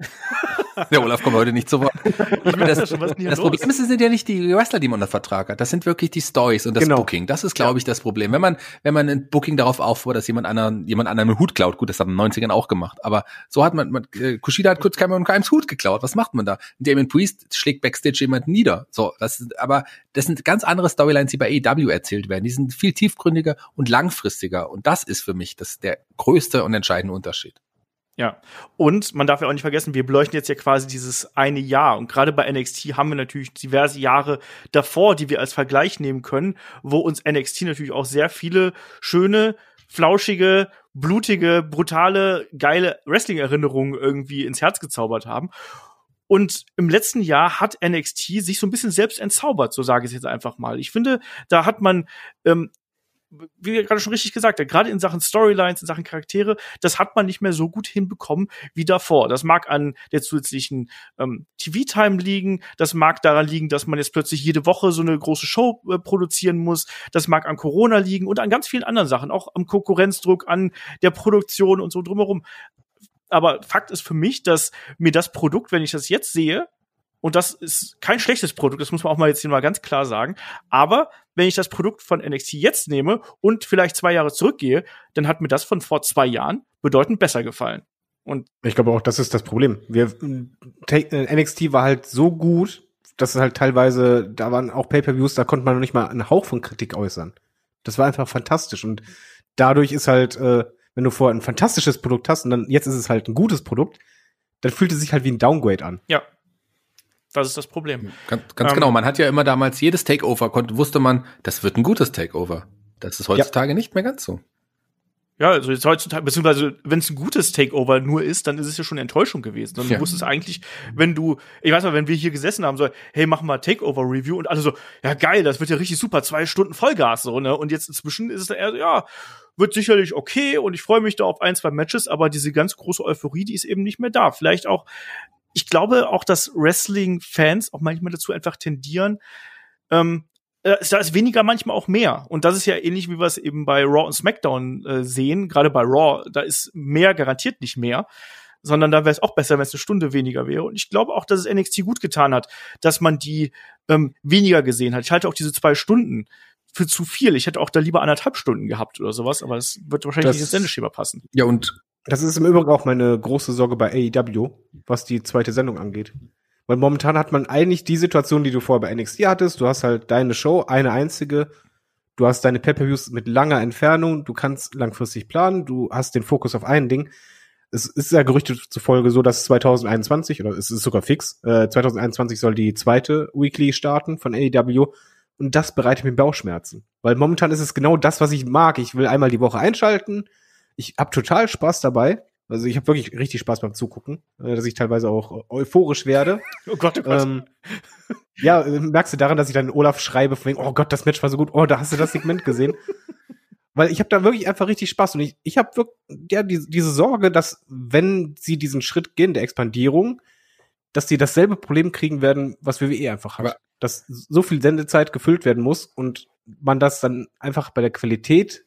Der Olaf kommt heute nicht zu Wort. das das das? Problem ist, es sind ja nicht die Wrestler, die man unter Vertrag hat. Das sind wirklich die Stories und das Genau. Booking. Das ist, glaube ich, das Problem. Wenn man, wenn man ein Booking darauf aufbaut, dass jemand anderen, jemand anderen einen Hut klaut, gut, das hat in den 90ern auch gemacht. Aber so hat man, man äh, Kushida hat kurz Cameron Crimes Hut geklaut. Was macht man da? Damien Priest schlägt Backstage jemanden nieder. So, das ist, aber das sind ganz andere Storylines, die bei AEW erzählt werden. Die sind viel tiefgründiger und langfristiger. Und das ist für mich das der größte und entscheidende Unterschied. Ja, und man darf ja auch nicht vergessen, wir beleuchten jetzt ja quasi dieses eine Jahr. Und gerade bei NXT haben wir natürlich diverse Jahre davor, die wir als Vergleich nehmen können, wo uns NXT natürlich auch sehr viele schöne, flauschige blutige, brutale, geile Wrestling-Erinnerungen irgendwie ins Herz gezaubert haben. Und im letzten Jahr hat NXT sich so ein bisschen selbst entzaubert, so sage ich es jetzt einfach mal. Ich finde, da hat man ähm, wie gerade schon richtig gesagt gerade in Sachen Storylines, in Sachen Charaktere, das hat man nicht mehr so gut hinbekommen wie davor. Das mag an der zusätzlichen ähm, TV-Time liegen, das mag daran liegen, dass man jetzt plötzlich jede Woche so eine große Show äh, produzieren muss, das mag an Corona liegen und an ganz vielen anderen Sachen, auch am Konkurrenzdruck, an der Produktion und so drumherum. Aber Fakt ist für mich, dass mir das Produkt, wenn ich das jetzt sehe, und das ist kein schlechtes Produkt, das muss man auch mal jetzt hier mal ganz klar sagen. Aber wenn ich das Produkt von NXT jetzt nehme und vielleicht zwei Jahre zurückgehe, dann hat mir das von vor zwei Jahren bedeutend besser gefallen. Und ich glaube auch, das ist das Problem. Wir, äh, NXT war halt so gut, dass es halt teilweise, da waren auch Pay-per-Views, da konnte man noch nicht mal einen Hauch von Kritik äußern. Das war einfach fantastisch und dadurch ist halt, äh, wenn du vorher ein fantastisches Produkt hast und dann jetzt ist es halt ein gutes Produkt, dann fühlt es sich halt wie ein Downgrade an. Ja, das ist das Problem. Ganz, ganz ähm, genau. Man hat ja immer damals jedes Takeover, konnte, wusste man, das wird ein gutes Takeover. Das ist heutzutage ja. nicht mehr ganz so. Ja, also jetzt heutzutage, beziehungsweise wenn es ein gutes Takeover nur ist, dann ist es ja schon eine Enttäuschung gewesen. Sondern ja. du wusstest eigentlich, wenn du, ich weiß mal, wenn wir hier gesessen haben, so, hey, mach mal Takeover-Review und alle so, ja geil, das wird ja richtig super, zwei Stunden Vollgas, so, ne? Und jetzt inzwischen ist es eher so, ja, wird sicherlich okay und ich freue mich da auf ein, zwei Matches, aber diese ganz große Euphorie, die ist eben nicht mehr da. Vielleicht auch ich glaube auch, dass Wrestling-Fans auch manchmal dazu einfach tendieren, ähm, äh, da ist weniger manchmal auch mehr. Und das ist ja ähnlich, wie wir es eben bei Raw und SmackDown äh, sehen. Gerade bei Raw, da ist mehr garantiert nicht mehr, sondern da wäre es auch besser, wenn es eine Stunde weniger wäre. Und ich glaube auch, dass es NXT gut getan hat, dass man die ähm, weniger gesehen hat. Ich halte auch diese zwei Stunden für zu viel. Ich hätte auch da lieber anderthalb Stunden gehabt oder sowas, aber es wird wahrscheinlich das, nicht ins Sendeschema passen. Ja, und das ist im Übrigen auch meine große Sorge bei AEW, was die zweite Sendung angeht. Weil momentan hat man eigentlich die Situation, die du vorher bei NXT hattest. Du hast halt deine Show, eine einzige. Du hast deine Pay-Per-Views mit langer Entfernung. Du kannst langfristig planen. Du hast den Fokus auf ein Ding. Es ist ja Gerüchte zufolge so, dass 2021, oder es ist sogar fix, äh, 2021 soll die zweite Weekly starten von AEW. Und das bereitet mir Bauchschmerzen. Weil momentan ist es genau das, was ich mag. Ich will einmal die Woche einschalten ich habe total Spaß dabei. Also ich habe wirklich richtig Spaß beim Zugucken, äh, dass ich teilweise auch euphorisch werde. Oh Gott, oh Gott. Ähm, ja, äh, merkst du daran, dass ich dann Olaf schreibe, von wegen, oh Gott, das Match war so gut, oh, da hast du das Segment gesehen. Weil ich habe da wirklich einfach richtig Spaß und ich, ich habe wirklich ja, die, diese Sorge, dass wenn sie diesen Schritt gehen, der Expandierung, dass sie dasselbe Problem kriegen werden, was WWE einfach hat. Aber dass so viel Sendezeit gefüllt werden muss und man das dann einfach bei der Qualität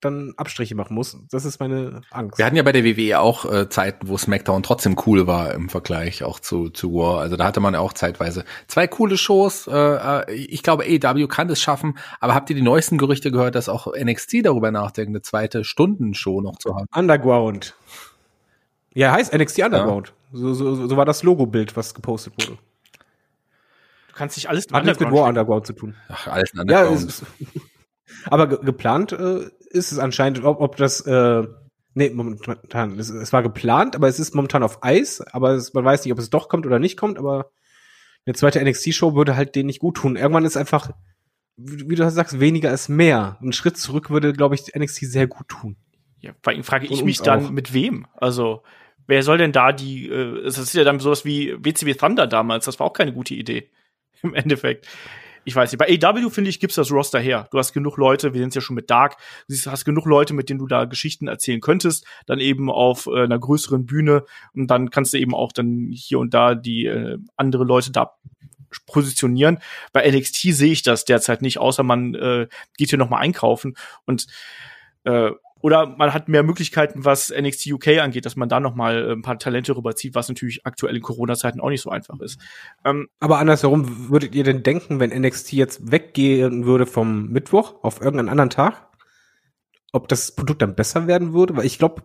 dann Abstriche machen muss. Das ist meine Angst. Wir hatten ja bei der WWE auch äh, Zeiten, wo SmackDown trotzdem cool war im Vergleich auch zu, zu War. Also da hatte man ja auch zeitweise zwei coole Shows. Äh, äh ich glaube, AEW kann das schaffen. Aber habt ihr die neuesten Gerüchte gehört, dass auch NXT darüber nachdenkt, eine zweite Stundenshow noch zu haben? Underground. Ja, heißt NXT Underground. Ja. So, so, so war das Logo-Bild, was gepostet wurde. Du kannst nicht alles Hat nichts mit War Underground zu tun. Ach, alles Underground. Ja, ist, aber ge geplant äh, ist es anscheinend, ob, ob das, äh, nee, momentan, es, es war geplant, aber es ist momentan auf Eis, aber es, man weiß nicht, ob es doch kommt oder nicht kommt, aber eine zweite NXT-Show würde halt denen nicht gut tun. Irgendwann ist einfach, wie, wie du sagst, weniger ist mehr. Ein Schritt zurück würde, glaube ich, NXT sehr gut tun. Ja, bei ihm frage ich mich dann, auch. mit wem? Also, wer soll denn da die, äh, das ist ja dann sowas wie WCW Thunder damals, das war auch keine gute Idee. Im Endeffekt ich weiß nicht, bei AW finde ich, gibt's das Roster her. Du hast genug Leute, wir sind ja schon mit Dark, du hast genug Leute, mit denen du da Geschichten erzählen könntest, dann eben auf äh, einer größeren Bühne und dann kannst du eben auch dann hier und da die äh, andere Leute da positionieren. Bei NXT sehe ich das derzeit nicht, außer man äh, geht hier noch mal einkaufen und äh, oder man hat mehr Möglichkeiten, was NXT UK angeht, dass man da noch mal äh, ein paar Talente rüberzieht, was natürlich aktuell in Corona-Zeiten auch nicht so einfach ist. Ähm, Aber andersherum, würdet ihr denn denken, wenn NXT jetzt weggehen würde vom Mittwoch auf irgendeinen anderen Tag, ob das Produkt dann besser werden würde? Weil ich glaube,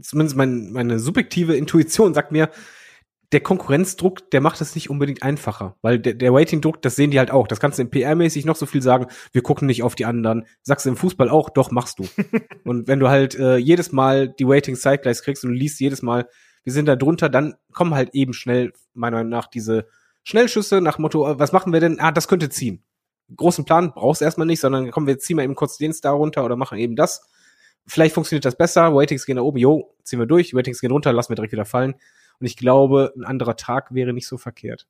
zumindest mein, meine subjektive Intuition sagt mir, der Konkurrenzdruck, der macht es nicht unbedingt einfacher, weil der, der Ratingdruck, das sehen die halt auch. Das kannst du im PR-mäßig noch so viel sagen, wir gucken nicht auf die anderen. Sagst du im Fußball auch, doch, machst du. und wenn du halt äh, jedes Mal die Ratings zeitgleich kriegst und du liest jedes Mal, wir sind da drunter, dann kommen halt eben schnell, meiner Meinung nach, diese Schnellschüsse nach Motto, äh, was machen wir denn? Ah, das könnte ziehen. Großen Plan brauchst du erstmal nicht, sondern kommen wir ziehen mal eben kurz den Star runter oder machen eben das. vielleicht funktioniert das besser, Ratings gehen nach oben, jo, ziehen wir durch, Ratings gehen runter, lassen wir direkt wieder fallen. Und ich glaube, ein anderer Tag wäre nicht so verkehrt.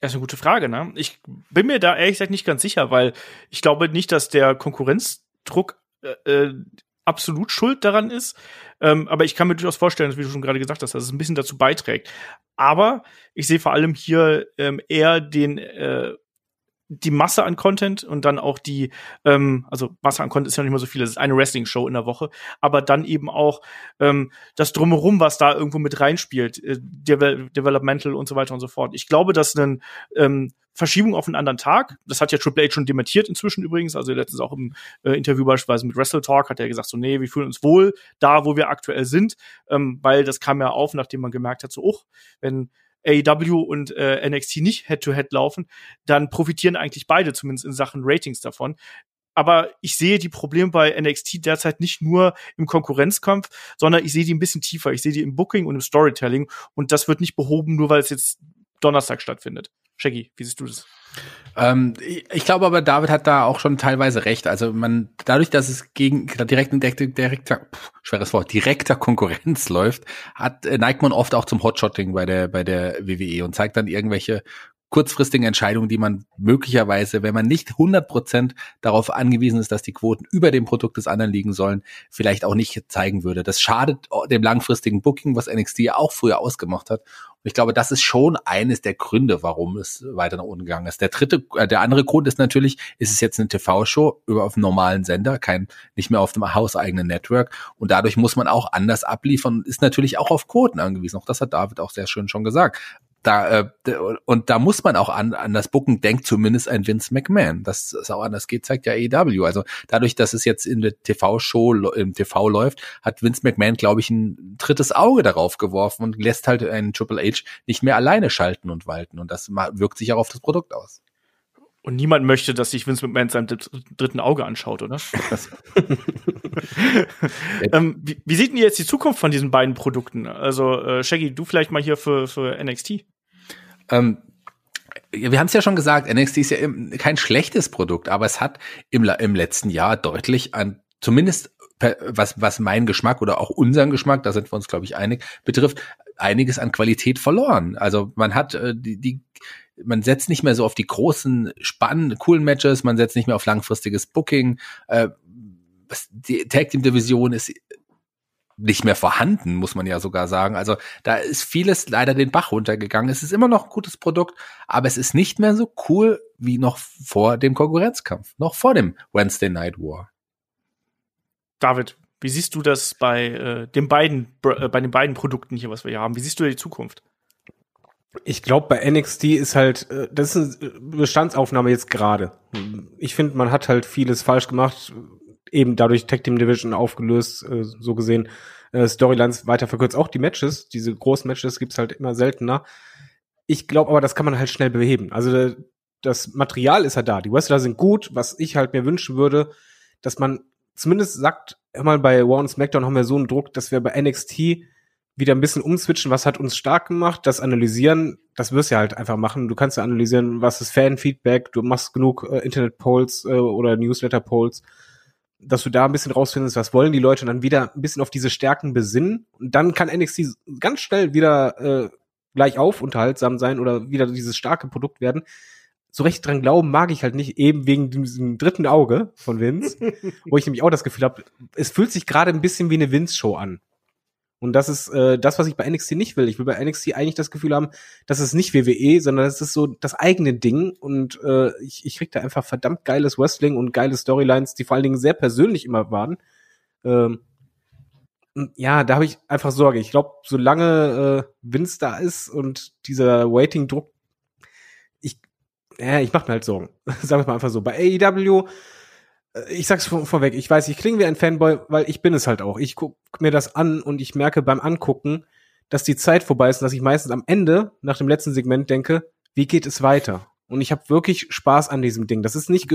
Das ist eine gute Frage, ne? Ich bin mir da ehrlich gesagt nicht ganz sicher, weil ich glaube nicht, dass der Konkurrenzdruck äh, äh absolut schuld daran ist. Ähm, aber ich kann mir durchaus vorstellen, wie du schon gerade gesagt hast, dass es ein bisschen dazu beiträgt. Aber ich sehe vor allem hier ähm, eher den äh, die Masse an Content und dann auch die, ähm, also Masse an Content ist ja nicht mehr so viel, es ist eine Wrestling-Show in der Woche, aber dann eben auch ähm, das Drumherum, was da irgendwo mit reinspielt, äh, Devel Developmental und so weiter und so fort. Ich glaube, dass eine ähm, Verschiebung auf einen anderen Tag, das hat ja Triple H schon dementiert inzwischen übrigens, also letztens auch im äh, Interview beispielsweise mit Wrestle Talk hat er gesagt, so nee, wir fühlen uns wohl da, wo wir aktuell sind, ähm, weil das kam ja auf, nachdem man gemerkt hat, so, oh, wenn AEW und äh, NXT nicht Head-to-Head -head laufen, dann profitieren eigentlich beide zumindest in Sachen Ratings davon. Aber ich sehe die Probleme bei NXT derzeit nicht nur im Konkurrenzkampf, sondern ich sehe die ein bisschen tiefer. Ich sehe die im Booking und im Storytelling. Und das wird nicht behoben, nur weil es jetzt Donnerstag stattfindet. Shaggy, wie siehst du das? Ähm, ich glaube aber, David hat da auch schon teilweise recht. Also man, dadurch, dass es gegen direkten, direkter, direkter schweres Wort, direkter Konkurrenz läuft, hat äh, neigt man oft auch zum Hotshotting bei der bei der WWE und zeigt dann irgendwelche kurzfristigen Entscheidungen, die man möglicherweise, wenn man nicht 100% darauf angewiesen ist, dass die Quoten über dem Produkt des anderen liegen sollen, vielleicht auch nicht zeigen würde. Das schadet dem langfristigen Booking, was NXT ja auch früher ausgemacht hat. Und ich glaube, das ist schon eines der Gründe, warum es weiter nach unten gegangen ist. Der dritte, äh, der andere Grund ist natürlich, ist es jetzt eine TV-Show über auf einem normalen Sender, kein, nicht mehr auf dem hauseigenen Network. Und dadurch muss man auch anders abliefern ist natürlich auch auf Quoten angewiesen. Auch das hat David auch sehr schön schon gesagt da äh, und da muss man auch an, an das Bucken denkt zumindest ein Vince McMahon. Dass es auch anders geht, zeigt ja AEW. Also dadurch, dass es jetzt in der TV-Show im TV läuft, hat Vince McMahon, glaube ich, ein drittes Auge darauf geworfen und lässt halt einen Triple H nicht mehr alleine schalten und walten. Und das wirkt sich auch auf das Produkt aus. Und niemand möchte, dass sich Vince McMahon seinem dritten Auge anschaut, oder? ähm, wie, wie, sieht denn jetzt die Zukunft von diesen beiden Produkten? Also, äh, Shaggy, du vielleicht mal hier für, für NXT. Ähm, wir haben es ja schon gesagt, NXT ist ja kein schlechtes Produkt, aber es hat im, im letzten Jahr deutlich an, zumindest was, was mein Geschmack oder auch unseren Geschmack, da sind wir uns, glaube ich, einig, betrifft, einiges an Qualität verloren. Also man hat äh, die, die, man setzt nicht mehr so auf die großen, spannenden, coolen Matches, man setzt nicht mehr auf langfristiges Booking. Äh, die Tag Team Division ist nicht mehr vorhanden, muss man ja sogar sagen. Also da ist vieles leider den Bach runtergegangen. Es ist immer noch ein gutes Produkt, aber es ist nicht mehr so cool wie noch vor dem Konkurrenzkampf, noch vor dem Wednesday Night War. David, wie siehst du das bei äh, den beiden äh, bei den beiden Produkten hier, was wir hier haben? Wie siehst du die Zukunft? Ich glaube, bei NXT ist halt, äh, das ist eine Bestandsaufnahme jetzt gerade. Ich finde, man hat halt vieles falsch gemacht eben dadurch Tag Team Division aufgelöst, äh, so gesehen. Äh, Storylines weiter verkürzt. Auch die Matches, diese großen Matches gibt's halt immer seltener. Ich glaube aber, das kann man halt schnell beheben. Also das Material ist ja halt da. Die Wrestler sind gut. Was ich halt mir wünschen würde, dass man zumindest sagt, hör mal, bei Raw und SmackDown haben wir so einen Druck, dass wir bei NXT wieder ein bisschen umswitchen, was hat uns stark gemacht, das analysieren, das wirst du halt einfach machen. Du kannst ja analysieren, was ist Fanfeedback, du machst genug äh, Internet-Polls äh, oder Newsletter-Polls dass du da ein bisschen rausfindest, was wollen die Leute und dann wieder ein bisschen auf diese Stärken besinnen. Und dann kann NXT ganz schnell wieder äh, gleich auf unterhaltsam sein oder wieder dieses starke Produkt werden. So recht dran glauben mag ich halt nicht, eben wegen diesem dritten Auge von Vince, wo ich nämlich auch das Gefühl habe, es fühlt sich gerade ein bisschen wie eine Vince-Show an. Und das ist äh, das, was ich bei NXT nicht will. Ich will bei NXT eigentlich das Gefühl haben, dass es nicht WWE, sondern es ist so das eigene Ding. Und äh, ich, ich krieg da einfach verdammt geiles Wrestling und geile Storylines, die vor allen Dingen sehr persönlich immer waren. Ähm, ja, da habe ich einfach Sorge. Ich glaube, solange äh, Vince da ist und dieser Waiting-Druck, ich, ja, ich mache mir halt Sorgen. Sagen wir mal einfach so. Bei AEW ich sag's vor, vorweg, ich weiß, ich klinge wie ein Fanboy, weil ich bin es halt auch. Ich guck mir das an und ich merke beim Angucken, dass die Zeit vorbei ist und dass ich meistens am Ende, nach dem letzten Segment, denke, wie geht es weiter? Und ich habe wirklich Spaß an diesem Ding. Das ist nicht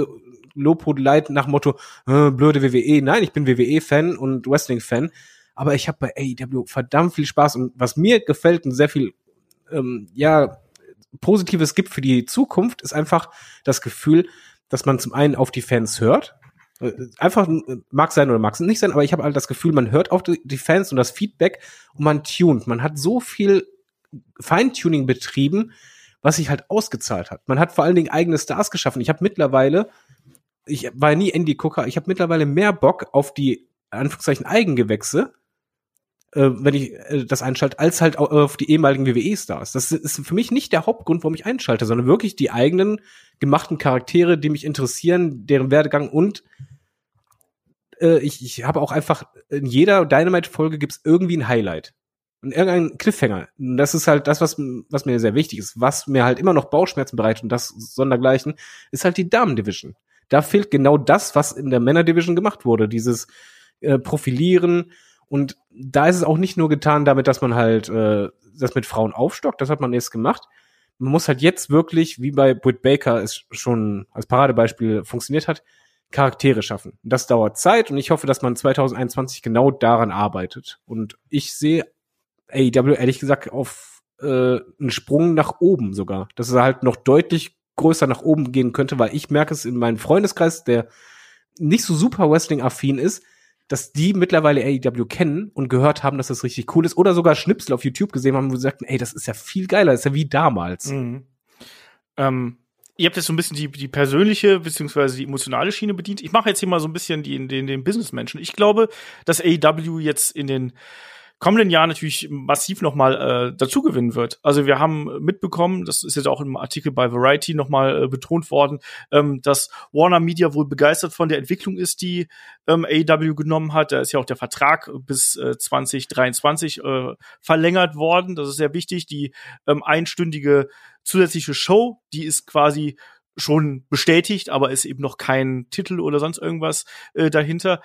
Lobhudeleit nach Motto, äh, blöde WWE. Nein, ich bin WWE-Fan und Wrestling-Fan. Aber ich habe bei AEW verdammt viel Spaß. Und was mir gefällt und sehr viel, ähm, ja, Positives gibt für die Zukunft, ist einfach das Gefühl, dass man zum einen auf die Fans hört, Äh, Einfach äh, mag sein oder mag es nicht sein, aber ich habe halt das Gefühl, man hört auf die Fans und das Feedback und man tunt. Man hat so viel Feintuning betrieben, was sich halt ausgezahlt hat. Man hat vor allen Dingen eigene Stars geschaffen. Ich habe mittlerweile, ich war nie Indie-Gucker, ich habe mittlerweile mehr Bock auf die Anführungszeichen Eigengewächse, äh, wenn ich äh, das einschalte, als halt au- auf die ehemaligen WWE-Stars. Das ist für mich nicht der Hauptgrund, warum ich einschalte, sondern wirklich die eigenen gemachten Charaktere, die mich interessieren, deren Werdegang und äh, ich, ich habe auch einfach in jeder Dynamite-Folge gibt's irgendwie ein Highlight. Und irgendein Cliffhanger. Und das ist halt das, was, was mir sehr wichtig ist. Was mir halt immer noch Bauchschmerzen bereitet und das sondergleichen, ist halt die Damen-Division. Da fehlt genau das, was in der Männer-Division gemacht wurde. Dieses äh, Profilieren. Und da ist es auch nicht nur getan damit, dass man halt äh, das mit Frauen aufstockt. Das hat man jetzt gemacht. Man muss halt jetzt wirklich, wie bei Britt Baker es schon als Paradebeispiel funktioniert hat, Charaktere schaffen. Das dauert Zeit und ich hoffe, dass man 2021 genau daran arbeitet. Und ich sehe AEW ehrlich gesagt auf äh, einen Sprung nach oben sogar. Dass es halt noch deutlich größer nach oben gehen könnte, weil ich merke es in meinem Freundeskreis, der nicht so super Wrestling-affin ist, dass die mittlerweile AEW kennen und gehört haben, dass das richtig cool ist oder sogar Schnipsel auf YouTube gesehen haben, wo sie sagten, ey, das ist ja viel geiler, das ist ja wie damals. Mhm. Ähm, ihr habt jetzt so ein bisschen die, die persönliche beziehungsweise die emotionale Schiene bedient. Ich mache jetzt hier mal so ein bisschen die, den, den Businessmenschen. Ich glaube, dass AEW jetzt in den kommenden Jahren natürlich massiv nochmal äh, dazu gewinnen wird. Also wir haben mitbekommen, das ist jetzt auch im Artikel bei Variety nochmal äh, betont worden, ähm, dass Warner Media wohl begeistert von der Entwicklung ist, die ähm, AEW genommen hat. Da ist ja auch der Vertrag bis äh, 2023 äh, verlängert worden. Das ist sehr wichtig. Die ähm, einstündige zusätzliche Show, die ist quasi schon bestätigt, aber ist eben noch kein Titel oder sonst irgendwas äh, dahinter.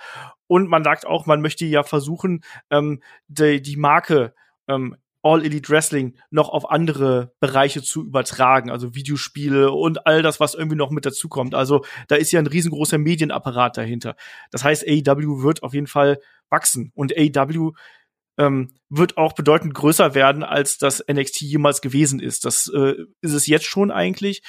Und man sagt auch, man möchte ja versuchen, ähm, die, die Marke ähm, All Elite Wrestling noch auf andere Bereiche zu übertragen, also Videospiele und all das, was irgendwie noch mit dazukommt. Also da ist ja ein riesengroßer Medienapparat dahinter. Das heißt, AEW wird auf jeden Fall wachsen und AEW ähm, wird auch bedeutend größer werden, als das NXT jemals gewesen ist. Das äh, ist es jetzt schon eigentlich.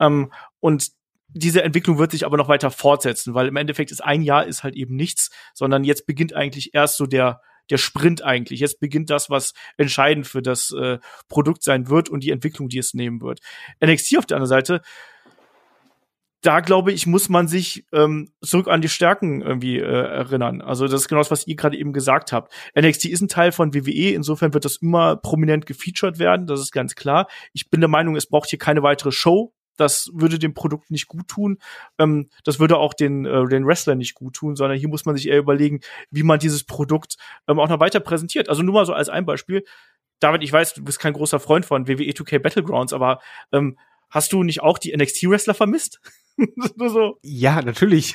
Ähm, und diese Entwicklung wird sich aber noch weiter fortsetzen, weil im Endeffekt ist ein Jahr ist halt eben nichts, sondern jetzt beginnt eigentlich erst so der der Sprint eigentlich. Jetzt beginnt das, was entscheidend für das äh, Produkt sein wird und die Entwicklung, die es nehmen wird. NXT auf der anderen Seite, da glaube ich, muss man sich ähm, zurück an die Stärken irgendwie äh, erinnern. Also das ist genau das, was ihr gerade eben gesagt habt. NXT ist ein Teil von WWE, insofern wird das immer prominent gefeatured werden, das ist ganz klar. Ich bin der Meinung, es braucht hier keine weitere Show. Das würde dem Produkt nicht gut tun. Ähm, das würde auch den, äh, den Wrestlern nicht gut tun, sondern hier muss man sich eher überlegen, wie man dieses Produkt ähm, auch noch weiter präsentiert. Also nur mal so als ein Beispiel. David, ich weiß, du bist kein großer Freund von WWE 2K Battlegrounds, aber ähm, hast du nicht auch die NXT-Wrestler vermisst? So. Ja, natürlich.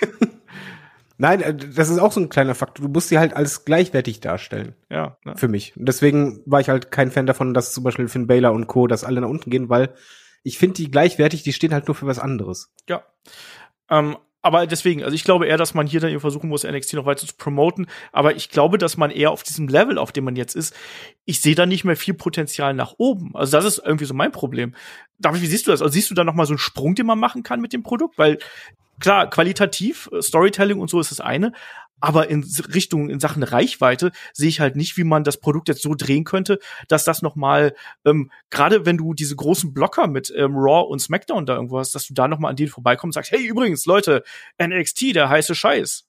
Nein, äh, das ist auch so ein kleiner Faktor. Du musst sie halt als gleichwertig darstellen. Ja, ne? Für mich. Und deswegen war ich halt kein Fan davon, dass zum Beispiel Finn Baylor und Co., dass alle nach unten gehen, weil ich finde die gleichwertig, die stehen halt nur für was anderes. Ja. Ähm, aber deswegen, also ich glaube eher, dass man hier dann eben versuchen muss, NXT noch weiter zu promoten. Aber ich glaube, dass man eher auf diesem Level, auf dem man jetzt ist, ich sehe da nicht mehr viel Potenzial nach oben. Also das ist irgendwie so mein Problem. David, wie siehst du das? Also siehst du da noch mal so einen Sprung, den man machen kann mit dem Produkt? Weil klar, qualitativ, äh, Storytelling und so ist das eine. Aber in Richtung, in Sachen Reichweite sehe ich halt nicht, wie man das Produkt jetzt so drehen könnte, dass das noch mal, ähm, gerade wenn du diese großen Blocker mit ähm, Raw und SmackDown da irgendwo hast, dass du da noch mal an denen vorbeikommst und sagst, hey, übrigens, Leute, NXT, der heiße Scheiß.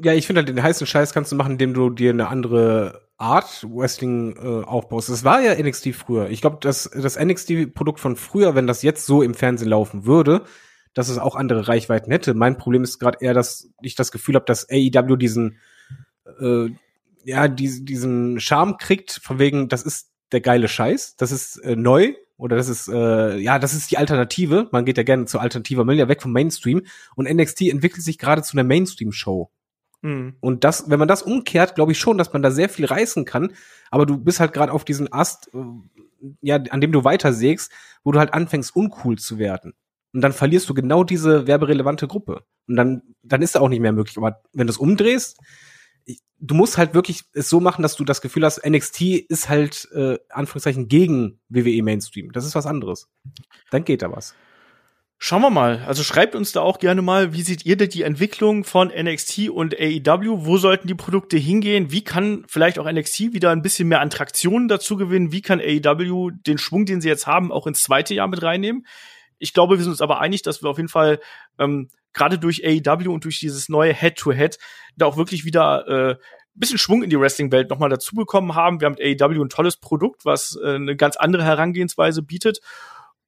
Ja, ich finde halt den heißen Scheiß kannst du machen, indem du dir eine andere Art Wrestling äh, aufbaust. Das war ja NXT früher. Ich glaube, das, das NXT-Produkt von früher, wenn das jetzt so im Fernsehen laufen würde, dass es auch andere Reichweiten hätte. Mein Problem ist gerade eher, dass ich das Gefühl habe, dass AEW diesen, äh, ja, diesen, diesen Charme kriegt, von wegen, das ist der geile Scheiß, das ist äh, neu oder das ist, äh, ja, das ist die Alternative. Man geht ja gerne zur Alternativer, man will ja weg vom Mainstream und NXT entwickelt sich gerade zu einer Mainstream-Show. Hm. Und das, wenn man das umkehrt, glaube ich schon, dass man da sehr viel reißen kann. Aber du bist halt gerade auf diesen Ast, äh, ja, an dem du weitersägst, wo du halt anfängst, uncool zu werden. Und dann verlierst du genau diese werberelevante Gruppe. Und dann, dann ist da auch nicht mehr möglich. Aber wenn du es umdrehst, du musst halt wirklich es so machen, dass du das Gefühl hast, NXT ist halt, äh, Anführungszeichen, gegen WWE Mainstream. Das ist was anderes. Dann geht da was. Schauen wir mal. Also schreibt uns da auch gerne mal, wie seht ihr denn die Entwicklung von NXT und AEW? Wo sollten die Produkte hingehen? Wie kann vielleicht auch NXT wieder ein bisschen mehr Attraktionen dazu gewinnen? Wie kann AEW den Schwung, den sie jetzt haben, auch ins zweite Jahr mit reinnehmen? Ich glaube, wir sind uns aber einig, dass wir auf jeden Fall ähm, gerade durch AEW und durch dieses neue Head-to-Head -Head da auch wirklich wieder äh, bisschen Schwung in die Wrestling-Welt nochmal dazu bekommen haben. Wir haben mit AEW ein tolles Produkt, was äh, eine ganz andere Herangehensweise bietet.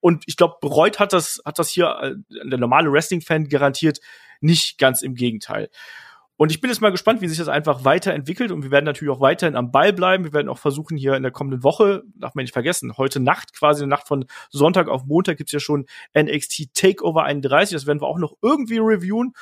Und ich glaube, bereut hat das, hat das hier äh, der normale Wrestling-Fan garantiert nicht ganz im Gegenteil. Und ich bin jetzt mal gespannt, wie sich das einfach weiterentwickelt. Und wir werden natürlich auch weiterhin am Ball bleiben. Wir werden auch versuchen, hier in der kommenden Woche, darf man nicht vergessen, heute Nacht, quasi in der Nacht von Sonntag auf Montag, gibt's ja schon NXT Takeover 31. Das werden wir auch noch irgendwie reviewen.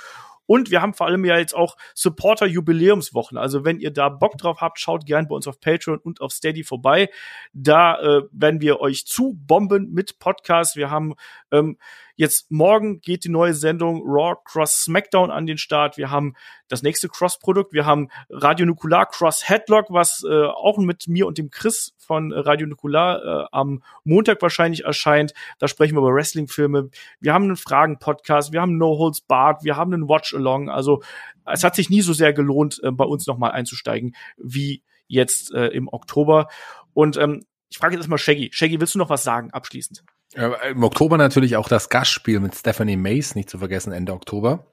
Und wir haben vor allem ja jetzt auch Supporter-Jubiläumswochen. Also wenn ihr da Bock drauf habt, schaut gern bei uns auf Patreon und auf Steady vorbei. Da äh, werden wir euch zu bomben mit Podcasts. Wir haben ähm, Jetzt morgen geht die neue Sendung Raw Cross SmackDown an den Start. Wir haben das nächste Cross-Produkt. Wir haben Radio Nukular Cross Headlock, was äh, auch mit mir und dem Chris von Radio Nukular äh, am Montag wahrscheinlich erscheint. Da sprechen wir über Wrestling-Filme. Wir haben einen Fragen-Podcast. Wir haben No Holds Barred. Wir haben einen Watch-Along. Also es hat sich nie so sehr gelohnt, äh, bei uns nochmal einzusteigen, wie jetzt äh, im Oktober. Und ähm, ich frage jetzt erstmal Shaggy. Shaggy, willst du noch was sagen abschließend? Im Oktober natürlich auch das Gastspiel mit Stephanie Mace, nicht zu vergessen, Ende Oktober.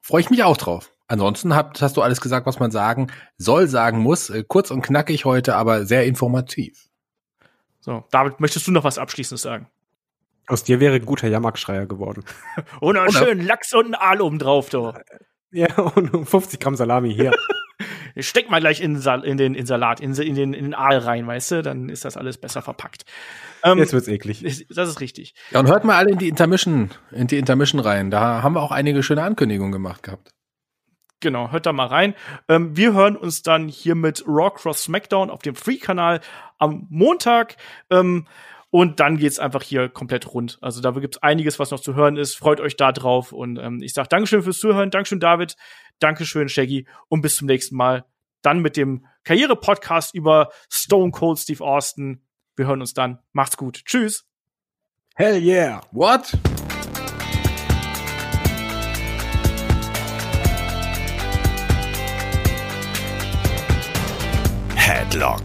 Freue ich mich auch drauf. Ansonsten hast, hast du alles gesagt, was man sagen soll, sagen muss. Äh, kurz und knackig heute, aber sehr informativ. So, David, möchtest du noch was Abschließendes sagen? Aus dir wäre ein guter Jammerschreier geworden. und einen schönen Lachs und ein Aal oben drauf, du. Ja, und 50 Gramm Salami hier. Steck mal gleich in, in, den in Salat, in, in, den, in den Aal rein, weißt du? Dann ist das alles besser verpackt. Ähm, Jetzt wird's eklig. Das ist richtig. Ja, und hört mal alle in die Intermission, in die Intermission rein. Da haben wir auch einige schöne Ankündigungen gemacht gehabt. Genau, hört da mal rein. Ähm, wir hören uns dann hier mit Raw Cross SmackDown auf dem Free-Kanal am Montag. Ähm, und dann geht's einfach hier komplett rund. Also da gibt's einiges, was noch zu hören ist. Freut euch da drauf. Und ähm, ich sage Dankeschön fürs Zuhören. Dankeschön, David. Dankeschön, Shaggy. Und bis zum nächsten Mal. Dann mit dem Karriere-Podcast über Stone Cold Steve Austin. Wir hören uns dann. Macht's gut. Tschüss. Hell yeah. What? Headlock,